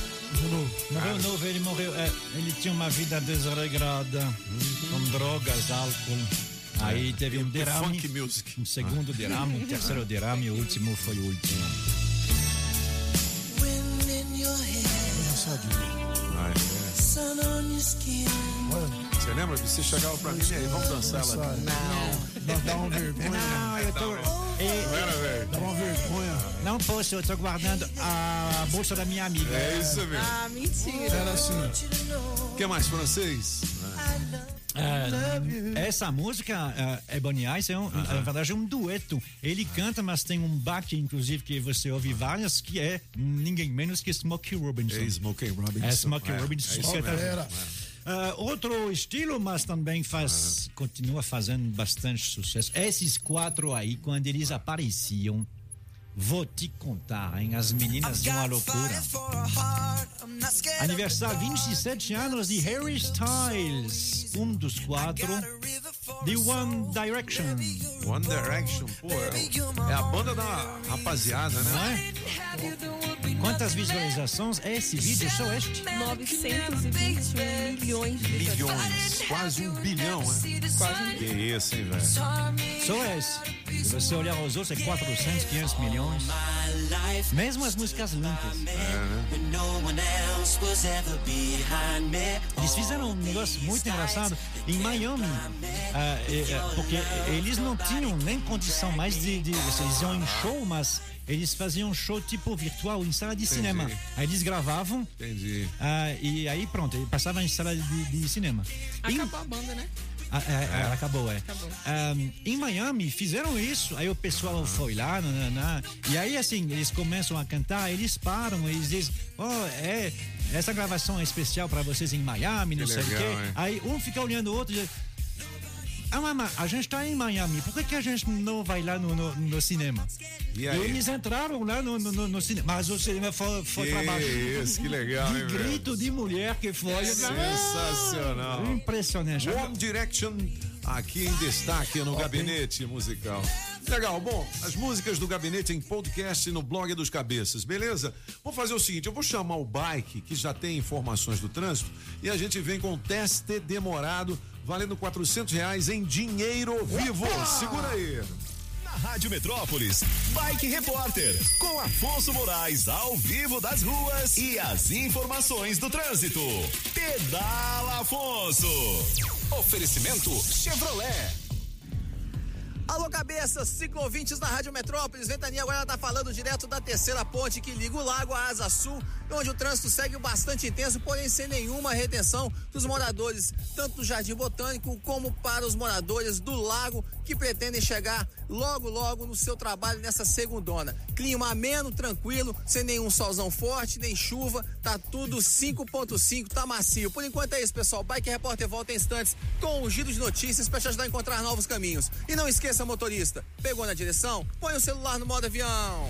Morreu novo, ele morreu. é, ele tinha uma vida desregrada, com drogas, álcool. Aí teve um derrame. Funk music. Um segundo derrame, um terceiro derrame, o último foi o último. Ah, é. Você lembra? Você chegava pra mim e aí, vamos dançar lá. Dá, dá uma vergonha. Não, eu tô. É, Não era, velho? Dá uma vergonha. Não posso, eu tô guardando a bolsa da minha amiga. É isso mesmo. Ah, mentira. Era assim. O que mais, francês? Ah, essa música, uh, Ebony Eyes, é um, na verdade é um dueto. Ele canta, mas tem um back, inclusive, que você ouve várias, que é ninguém menos que Smokey Robinson. É Smokey Robinson. É Smokey É, Robinson. é tá- Ah, outro estilo, mas também faz, continua fazendo bastante sucesso. Esses quatro aí, quando eles apareciam, vou te contar, hein? As meninas de uma loucura. Aniversário 27 anos de Harry Styles, um dos quatro de One Direction. One Direction, pô, é, é a banda da rapaziada, Não né? é? Quantas visualizações é esse vídeo? Só este? 921 milhões de Milhões, quase um bilhão, né? Quase um Que isso, hein, velho? Só esse. Se você olhar os outros, é 400, 500 milhões. Mesmo as músicas lentas. Eles fizeram um negócio muito engraçado em Miami, é, é, porque eles não tinham nem condição mais de, de. Eles iam em show, mas eles faziam show tipo virtual em sala de cinema. Aí eles gravavam Entendi. ah, e aí pronto, passava em sala de, de cinema. Em- Acabou a banda, né? Ah, é, ela acabou, é. Acabou. Ahm, em Miami fizeram isso, aí o pessoal foi lá, nanana, e aí assim, eles começam a cantar, eles param, eles dizem, oh, é, essa gravação é especial para vocês em Miami, não Que sei o legal, quê. hein? Aí um fica olhando o outro e diz, ah, mamãe, a gente tá em Miami, por que, que a gente não vai lá no, no, no cinema? E aí? eles entraram lá no, no, no- cinema, mas o cinema foi, foi pra baixo. isso, que legal, De hein, velho? grito de mulher que foi. Sensacional. Impressionante. One Direction aqui em destaque no Gabinete Musical. Legal, bom, as músicas do Gabinete em podcast no blog dos Cabeças, beleza? Vou fazer o seguinte, eu vou chamar o Bike, que já tem informações do trânsito, e a gente vem com teste demorado, valendo 400 reais em dinheiro vivo. Segura aí. Na Rádio Metrópolis, Bike Repórter, com Afonso Moraes ao vivo das ruas e as informações do trânsito. Pedala Afonso. Oferecimento Chevrolet. Alô, cabeça, ciclovintes da Rádio Metrópolis. Ventania agora tá falando direto da terceira ponte que liga o lago à Asa Sul, onde o trânsito segue bastante intenso, porém sem nenhuma retenção dos moradores, tanto do Jardim Botânico como para os moradores do lago que pretendem chegar logo, logo no seu trabalho nessa segundona. Clima ameno, tranquilo, sem nenhum solzão forte, nem chuva, tá tudo 5.5, tá macio. Por enquanto é isso, pessoal. Bike Repórter volta em instantes com um giro de notícias para te ajudar a encontrar novos caminhos. E não esqueça, motorista, pegou na direção? Põe o celular no modo avião.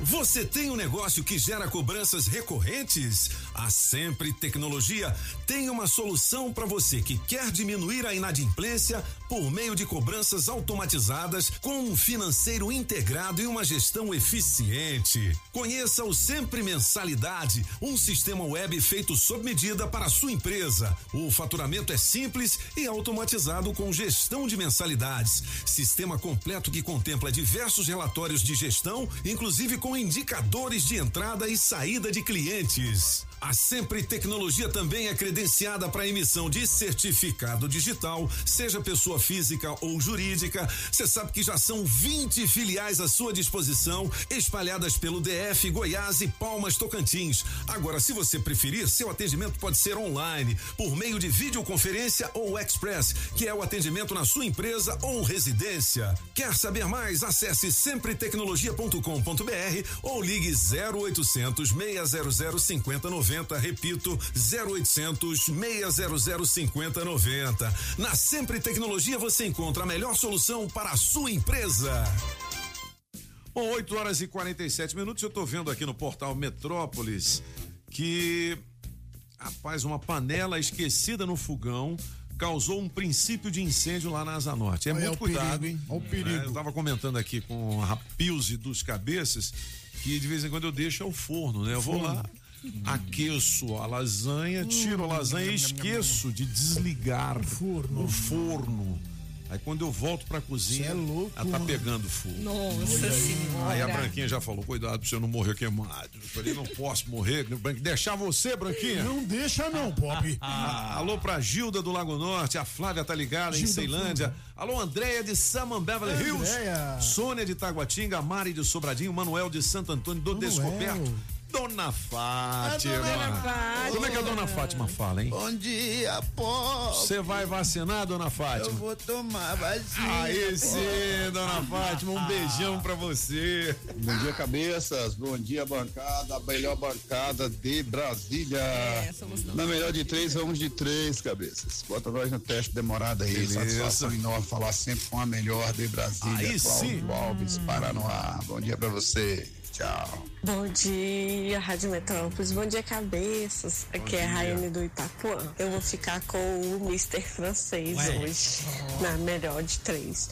Você tem um negócio que gera cobranças recorrentes? A Sempre Tecnologia tem uma solução para você que quer diminuir a inadimplência por meio de cobranças automatizadas com um financeiro integrado e uma gestão eficiente. Conheça o Sempre Mensalidade, um sistema web feito sob medida para a sua empresa. O faturamento é simples e automatizado com gestão de mensalidades. Sistema completo que contempla diversos relatórios de gestão, inclusive com indicadores de entrada e saída de clientes. A Sempre Tecnologia também é credenciada para emissão de certificado digital, seja pessoa física ou jurídica. Você sabe que já são 20 filiais à sua disposição, espalhadas pelo DF, Goiás e Palmas Tocantins. Agora, se você preferir, seu atendimento pode ser online, por meio de videoconferência ou express, que é o atendimento na sua empresa ou residência. Quer saber mais? Acesse sempretecnologia.com.br ou ligue 0800 600 5090. Repito, 0800 600 5090. Na Sempre Tecnologia você encontra a melhor solução para a sua empresa. Bom, 8 horas e 47 minutos. Eu estou vendo aqui no portal Metrópolis que, rapaz, uma panela esquecida no fogão causou um princípio de incêndio lá na Asa Norte. É Olha muito o perigo, cuidado. hein? Olha o perigo. É, eu tava comentando aqui com a Rapilze dos Cabeças que de vez em quando eu deixo é o forno, né? Eu vou lá, aqueço a lasanha, tiro a lasanha e esqueço de desligar o forno. Aí quando eu volto pra cozinha, Cê é louco, ela tá mano. pegando fogo. Nossa senhora. Aí a Branquinha já falou, cuidado pra você não morrer queimado. Eu falei, não posso morrer. Deixar você, Branquinha? Não deixa não, Pop. Ah, alô pra Gilda do Lago Norte, a Flávia tá ligada em Gilda Ceilândia. Alô, Andréia de Saman Beverly Hills. Andréia. Sônia de Taguatinga, Mari de Sobradinho, Manuel de Santo Antônio do Manuel. Descoberto. Dona Fátima. Dona Fátima. Como é que a Dona Fátima fala, hein? Bom dia, Pop. Você vai vacinar, Dona Fátima? Eu vou tomar vacina. Aí sim, Dona Fátima, um beijão pra você. Bom dia, cabeças. Bom dia, bancada. A melhor bancada de Brasília. É, somos nós. Na melhor de três, vamos de três, cabeças. Bota nós no teste demorado aí. Beleza. Satisfação enorme falar sempre com a melhor de Brasília. Aí Cláudio sim. Alves, Paranoá. Bom dia pra você. Tchau. Bom dia, Rádio Metrópolis. Bom dia, cabeças. Aqui é a Raiane do Itapuã. Eu vou ficar com o Mr. Francês Ué. hoje, na melhor de três.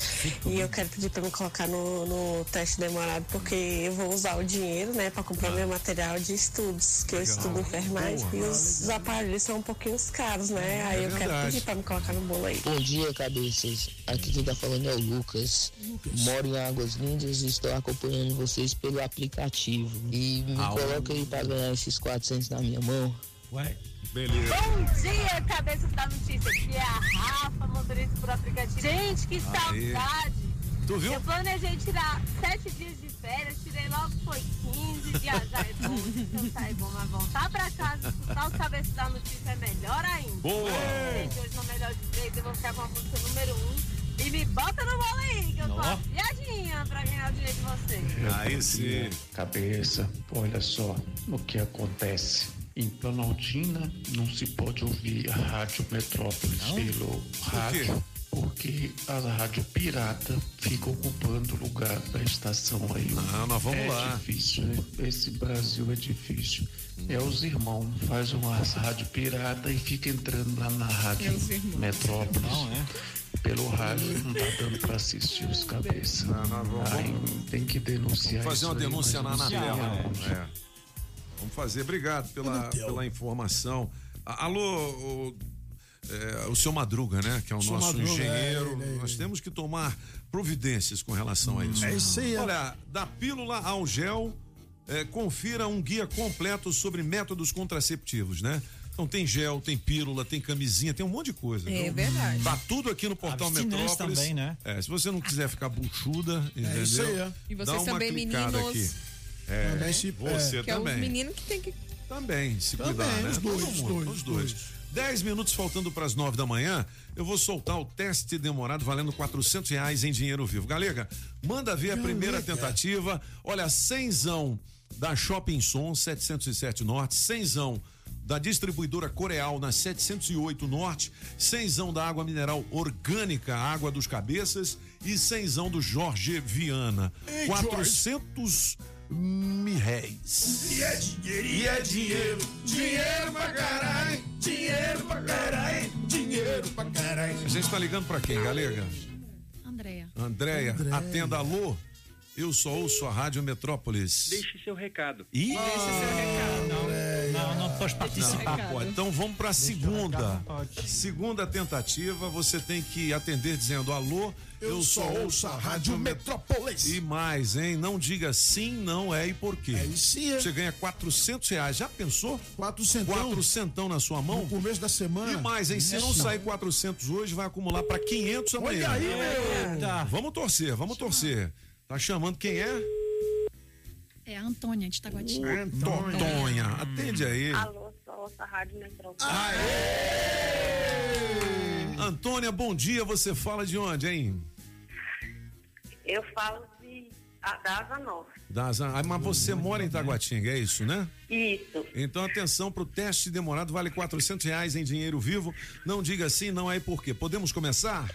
E eu quero pedir para me colocar no, no teste demorado, porque eu vou usar o dinheiro, né, para comprar meu material de estudos, que eu Legal. estudo enfermagem. Boa. E os aparelhos são um pouquinho caros, né? Aí eu quero verdade. pedir para me colocar no bolo aí. Bom dia, cabeças. Aqui quem tá falando é o Lucas. Moro em Águas Lindas e estou acompanhando vocês pelo aplicativo. E me Aô. coloca aí pra ganhar esses 400 na minha mão. Ué, Beleza. Bom dia, cabeças da notícia. Aqui é a Rafa, motorista por aplicativo. Gente, que Aê. saudade. Tu viu? Eu planejei tirar sete dias de férias, tirei logo foi 15. Viajar é bom, descansar é bom, mas voltar pra casa, escutar os cabeças da notícia é melhor ainda. Boa. Gente, hoje no Melhor de Três eu vou ficar com a música número um. E me bota no bolo Aí sim. Cabeça, olha só o que acontece. Em Planaltina não se pode ouvir a Rádio Metrópolis pelo rádio, porque a rádio pirata fica ocupando o lugar da estação aí. Não, nós vamos é lá. difícil, né? Esse Brasil é difícil. É os irmãos, faz uma rádio pirata e fica entrando lá na rádio É os irmãos. Metrópolis. não, é? Pelo rádio não tá dando pra assistir os cabeças. Aí tem que denunciar Vamos fazer uma isso aí, denúncia na não Anatel. É. Vamos fazer. Obrigado pela, pela informação. Alô, o, é, o seu Madruga, né? Que é o Seu nosso Madruga, engenheiro. é, ele. Nós temos que tomar providências com relação a isso. É isso aí, é. Olha, da pílula ao gel, é, confira um guia completo sobre métodos contraceptivos, né? Então tem gel, tem pílula, tem camisinha, tem um monte de coisa. É viu? verdade. Tá tudo aqui no portal Metrópolis. também, né? É, se você não quiser ficar buchuda, entendeu? isso aí, é. E Dá vocês uma também, meninos. aqui. É, Também se- você Que é os também. meninos que tem que. Também, se Também, cuidar, né? os dois, os dois, os dois. Dez minutos faltando para as nove da manhã, eu vou soltar o teste demorado valendo quatrocentos reais em dinheiro vivo. Galega, manda ver a primeira tentativa. Olha, cenzão da Shopping Som, 707 Norte, cenzão da distribuidora Coreal na 708 Norte, cenzão da água mineral orgânica, Água dos Cabeças e cenzão do Jorge Viana. Ei, 400 mil réis. E é dinheiro, e é dinheiro, dinheiro pra caralho, dinheiro pra caralho, dinheiro pra caralho. A gente tá ligando pra quem, Galega? Andréia. Andréia, atenda alô. Eu só ouço a Rádio Metrópolis. Deixe seu recado. Ih, Não, não pode participar. Não, então vamos pra segunda. Segunda tentativa, você tem que atender dizendo alô. Eu só ouço a Rádio Metrópolis. E mais, hein? Não diga sim, não é e por quê. É isso aí. Você ganha 400 reais. Já pensou? Quatro centão. Quatro centão na sua mão? No começo da semana. E mais, hein? Se não sair 400 hoje, vai acumular pra 500 amanhã. Olha aí, meu. Vamos torcer, vamos torcer. Tá chamando quem é? É a Antônia de Taguatinga. Tontonha. Atende aí. Alô, só ouça a Rádio Metrópole. Antônia, bom dia. Você fala de onde, hein? Eu falo de a, da Asa Norte. Das, ah, mas você mora em Taguatinga, é isso, né? Isso. Então atenção pro teste demorado, vale 400 reais em dinheiro vivo. Não diga sim, não é por quê. Podemos começar?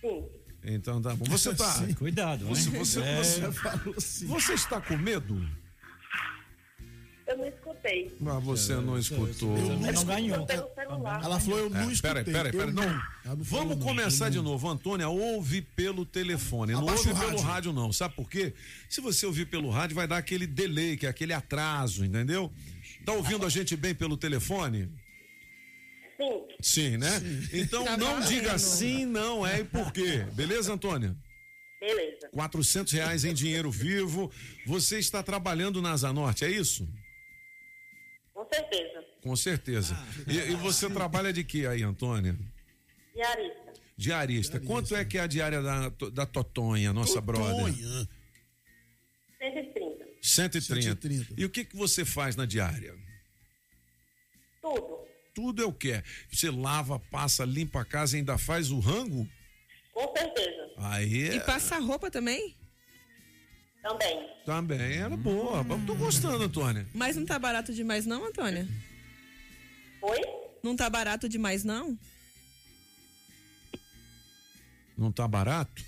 Sim. Então tá bom. Você tá. Sim, cuidado, hein? Você, você, É. você, Falou assim. você está com medo? Eu não escutei. Mas você não escutou. Não ganhou. Pelo celular. Ela falou, eu não É, escutei. peraí, peraí, eu peraí. Não. Não Vamos não. começar Eu de não. novo. Antônia, ouve pelo telefone. Não ouve pelo rádio. rádio, não. Sabe por quê? Se você ouvir pelo rádio, vai dar aquele delay, que é aquele atraso, entendeu? Tá ouvindo a gente bem pelo telefone? Sim. Sim, né? Então Tá não valendo. diga sim, não é e por quê. Beleza, Antônia? Beleza. 400 reais em dinheiro vivo. Você está trabalhando na Asa Norte, é isso? Com certeza. Com certeza. E, e você trabalha de quê aí, Antônia? Diarista. Diarista. Quanto é que é a diária da, da Totonha, nossa brother? Tonha. 130. 130. 130. E o que, que você faz na diária? Tudo. É o que? Você lava, passa, limpa a casa e ainda faz o rango? Com certeza. Aí E é, passa roupa também? Também. também era boa. Eu tô gostando, Antônia. Mas não tá barato demais, não, Antônia? Oi? Não tá barato demais, não? Não tá barato?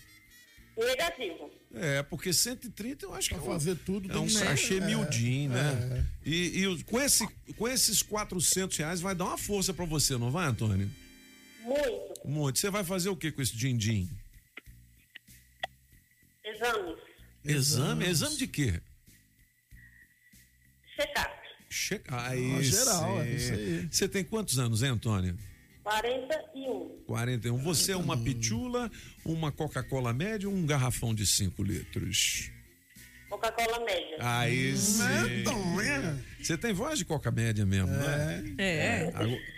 Negativo. É, porque 130 eu acho que Pra é um, fazer tudo é um sachê é, miudinho, né? E, e os- com, esse, com esses 400 reais vai dar uma força pra você, não vai, Antônio? Muito. Muito. Você vai fazer o que com esse din-din? Exames. Exame? Exame de quê? Check-up. Ah, geral, é isso aí. Você tem quantos anos, hein, Antônio? 41. 41. Você é uma pitula, uma Coca-Cola média ou um garrafão de 5 litros? Coca-Cola média. Aí sim. Você tem voz de Coca média mesmo, né? É.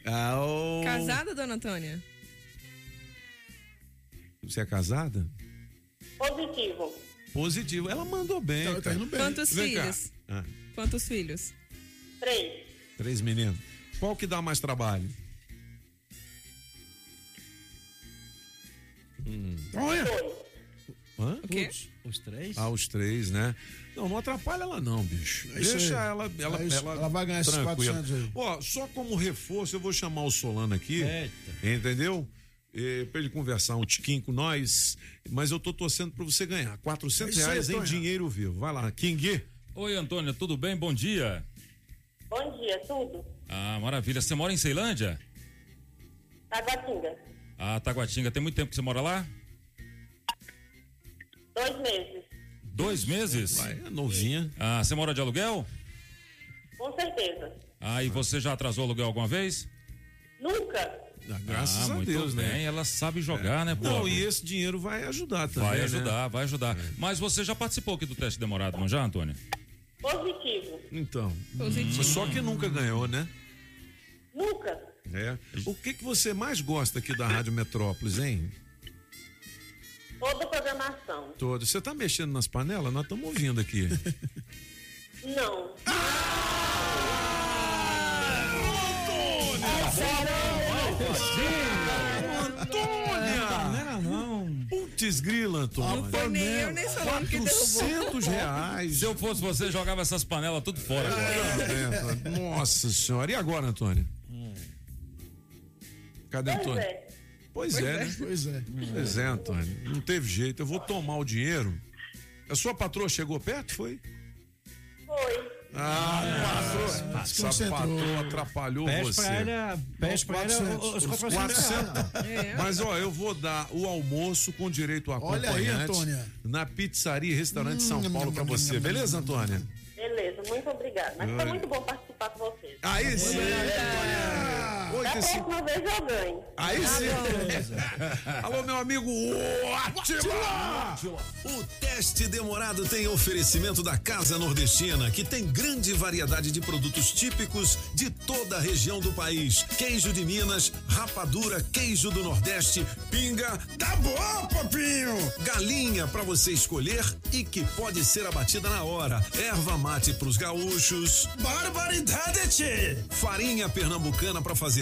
Ah, ô. Casada, dona Antônia? Você é casada? Positivo. Positivo. Ela mandou bem. Tá- tá indo bem. Quantos Vem filhos? Ah, Quantos filhos? Três. três meninos. Qual que dá mais trabalho? Hum. Olha. Dois. Hã? O quê? Os três? Ah, os três, né? Não, não atrapalha ela não, bicho. É isso Deixa aí. ela, ela, É isso. ela, Ela vai ganhar esses tranquila. 400 aí. Ó, só como reforço, eu vou chamar o Solano aqui, Eita. entendeu? E, pra ele conversar um tiquinho com nós, mas eu tô torcendo pra você ganhar 400 É reais em dinheiro vivo. Vai lá, King. Oi, Antônia, tudo bem? Bom dia. Bom dia, tudo. Ah, maravilha. Você mora em Ceilândia? Taguatinga. A Taguatinga, tem muito tempo que você mora lá? Dois meses. Dois meses? Vai, é novinha. Ah, você mora de aluguel? Com certeza. Ah, e você já atrasou aluguel alguma vez? Nunca. Ah, graças Ah, a muito Deus, bem, né? ela sabe jogar, né, pô? Não, e esse dinheiro vai ajudar também. Vai né? ajudar, vai ajudar. Mas você já participou aqui do teste demorado, não já, Antônio? Positivo. Então. Positivo. Só que nunca ganhou, né? Nunca. É. O que que você mais gosta aqui da Rádio Metrópolis, hein? Toda a programação. Todo. Você tá mexendo nas panelas? Nós estamos ouvindo aqui. Não. Antônia! não. Putz grila, Antônia. Não foi nem eu, nem sou eu que derrubou. 400 reais. Se eu fosse você, jogava essas panelas tudo fora. É, Antônia. Nossa senhora. E agora, Antônia? Cadê Pois Antônia? é. Pois, é, né? Pois é. Pois é, Antônio. Não teve jeito. Eu vou tomar o dinheiro. A sua patroa chegou perto, foi? Foi. Ah, patroa. Essa patroa atrapalhou você. pra ela, pede pra ela 400. os Os 400 400. reais. Mas ó, eu vou dar o almoço com direito a Olha acompanhante aí, Antônia. na pizzaria e restaurante São Hum, Paulo nham, pra nham, você. Beleza, Antônia? Beleza, muito obrigada. Mas foi Olha. muito bom participar com vocês. Aí sim. Oi, Da esse- próxima vez eu ganho. Aí sim. Alô, meu amigo Atila! O teste demorado tem oferecimento da Casa Nordestina, que tem grande variedade de produtos típicos de toda a região do país. Queijo de Minas, rapadura, queijo do Nordeste, pinga. Tá bom, papinho! Galinha para você escolher e que pode ser abatida na hora. Erva mate pros gaúchos. Barbaridade! Farinha pernambucana para fazer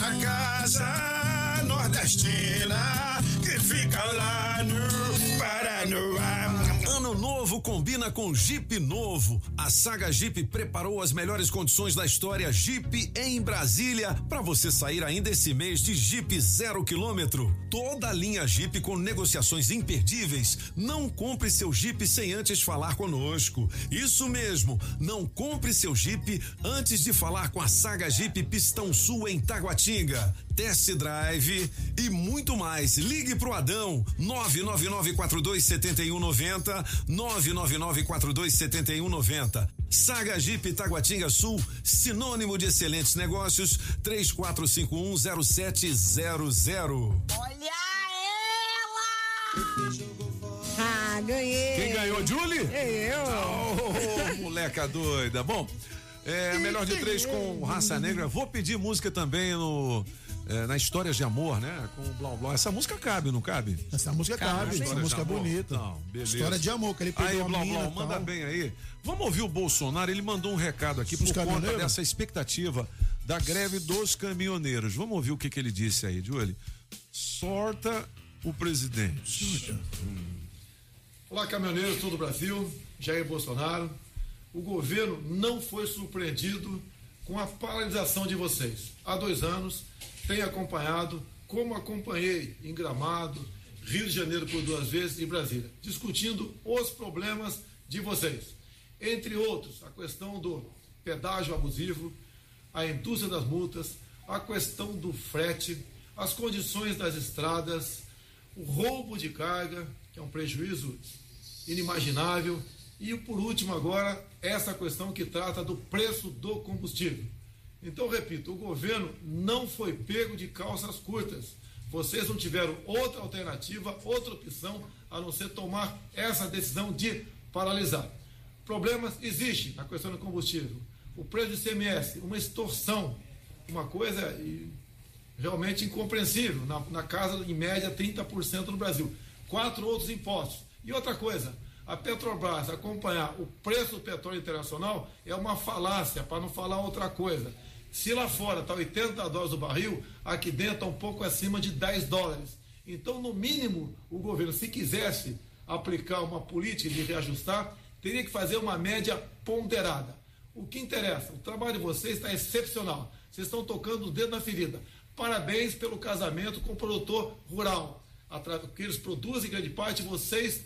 na casa nordestina que fica lá novo combina com Jeep novo. A Saga Jeep preparou as melhores condições da história Jeep em Brasília para você sair ainda esse mês de Jeep zero quilômetro. Toda a linha Jeep com negociações imperdíveis. Não compre seu Jeep sem antes falar conosco. Isso mesmo, não compre seu Jeep antes de falar com a Saga Jeep Pistão Sul em Taguatinga. Test Drive e muito mais. Ligue pro Adão 999427190 999427190. Saga Jeep Taguatinga Sul, sinônimo de excelentes negócios 34510700. Ah, ganhei. Quem ganhou, Julie? Eu. Oh, moleca doida. Bom, é, melhor de três com raça negra. Vou pedir música também no. É, na Histórias de Amor, né? Com o Blau Blau. Essa música cabe, não cabe? Essa música cabe, essa Histórias música é bonita. Não, beleza. História de amor, que ele pegou Aí, a Blau mina Blau, manda tal. bem aí. Vamos ouvir o Bolsonaro, ele mandou um recado aqui Dos por conta dessa expectativa da greve dos caminhoneiros. Vamos ouvir o que, que ele disse aí, Júlio. Sorta o presidente. Olá, caminhoneiros de todo o Brasil, Jair Bolsonaro. O governo não foi surpreendido com a paralisação de vocês. Há dois anos, tenho acompanhado, como acompanhei em Gramado, Rio de Janeiro por duas vezes e Brasília, discutindo os problemas de vocês. Entre outros, a questão do pedágio abusivo, a indústria das multas, a questão do frete, as condições das estradas, o roubo de carga, que é um prejuízo inimaginável, e por último agora essa questão que trata do preço do combustível. Então, repito, o governo não foi pego de calças curtas. Vocês não tiveram outra alternativa, outra opção, a não ser tomar essa decisão de paralisar. Problemas existem na questão do combustível. O preço do ICMS, uma extorsão, uma coisa realmente incompreensível, na, na casa, em média, 30% no Brasil. Quatro outros impostos. E outra coisa, a Petrobras acompanhar o preço do petróleo internacional é uma falácia, para não falar outra coisa. Se lá fora está 80 dólares o barril, aqui dentro está um pouco acima de 10 dólares. Então, no mínimo, o governo, se quisesse aplicar uma política de reajustar, teria que fazer uma média ponderada. O que interessa? O trabalho de vocês está excepcional. Vocês estão tocando o dedo na ferida. Parabéns pelo casamento com o produtor rural. O que eles produzem, em grande parte, vocês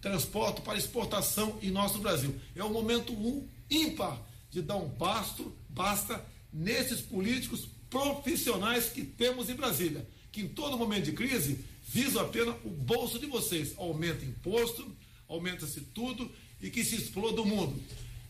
transportam para exportação em nosso Brasil. É o momento um, ímpar de dar um basto, basta nesses políticos profissionais que temos em Brasília, que em todo momento de crise visam apenas o bolso de vocês. Aumenta imposto, aumenta-se tudo e que se exploda o mundo.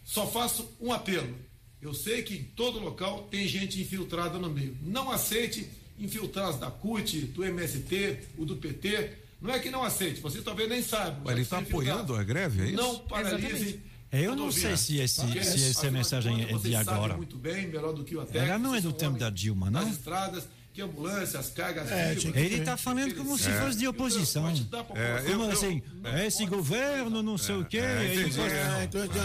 Só faço um apelo. Eu sei que em todo local tem gente infiltrada no meio. Não aceite infiltrados da CUT, do MST, o do PT. Não é que não aceite, vocês talvez nem saibam. Ué, ele está apoiando a greve, é isso? Não paralise. Eu não sei se esse- Porque, se essa mensagem é de agora. muito bem, melhor do que o. Ela não é do tempo da Dilma, não? Nas estradas, que ambulâncias, cargas É, vivas, Ele tá falando como se É. fosse de oposição. É, como eu- assim? esse governo, não sei o quê. É, É, então é Eu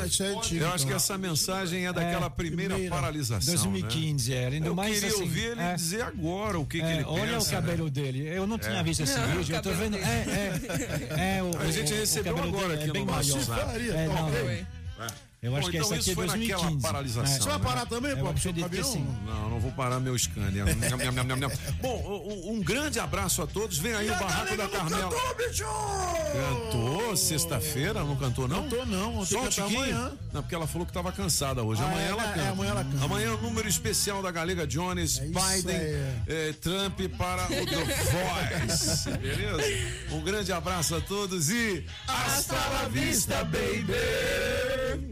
acho que então. essa mensagem é daquela É, primeira, primeira, paralisação. 2015, né? era, ainda Eu mais queria assim, ouvir ele é. dizer agora o que, que É, ele olha pensa. o cabelo né? dele. Eu não tinha É. visto esse Não, vídeo. Eu tô vendo. É, é, é, o, A gente recebeu agora aqui é no. WhatsApp. É, não, É. Eu acho Bom, que então essa aqui isso é foi 2015. naquela paralisação. É. Você vai parar também, Eu pô? acredito que sim. Não, não vou parar meu Scania. Bom, um, um grande abraço a todos. Vem aí o Barraco da Carmela. Cantou sexta-feira, não cantou não? Cantou não, ontem Só cantou tiquinho? amanhã. Não, porque ela falou que estava cansada hoje. Ah, amanhã é, ela é, canta. amanhã ela canta. Amanhã é o número especial da Galega Jones, Biden, aí. eh, Trump para o The Voice. Beleza? Um grande abraço a todos e hasta la vista, baby!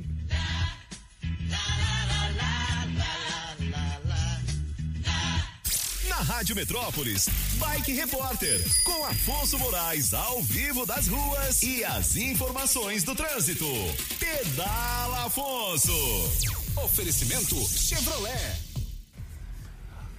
Rádio Metrópolis, Bike Repórter, com Afonso Moraes ao vivo das ruas e as informações do trânsito. Pedala Afonso. Oferecimento Chevrolet.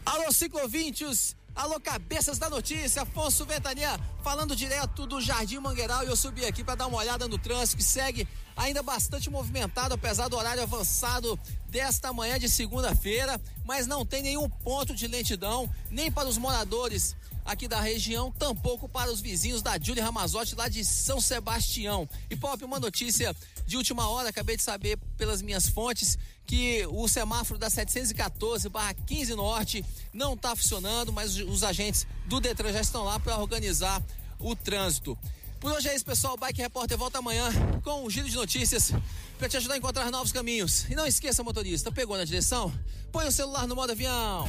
Alô, ciclovintes! Alô, cabeças da notícia, Afonso Ventania, falando direto do Jardim Mangueiral e eu subi aqui para dar uma olhada no trânsito que segue ainda bastante movimentado, apesar do horário avançado desta manhã de segunda-feira, mas não tem nenhum ponto de lentidão, nem para os moradores aqui da região, tampouco para os vizinhos da Júlia Ramazotti lá de São Sebastião. E Pop, uma notícia de última hora, acabei de saber pelas minhas fontes que o semáforo da 714 barra 15 Norte não está funcionando, mas os agentes do Detran já estão lá para organizar o trânsito. Por hoje é isso, pessoal. O Bike Repórter volta amanhã com um giro de notícias para te ajudar a encontrar novos caminhos. E não esqueça, motorista, pegou na direção? Põe o celular no modo avião.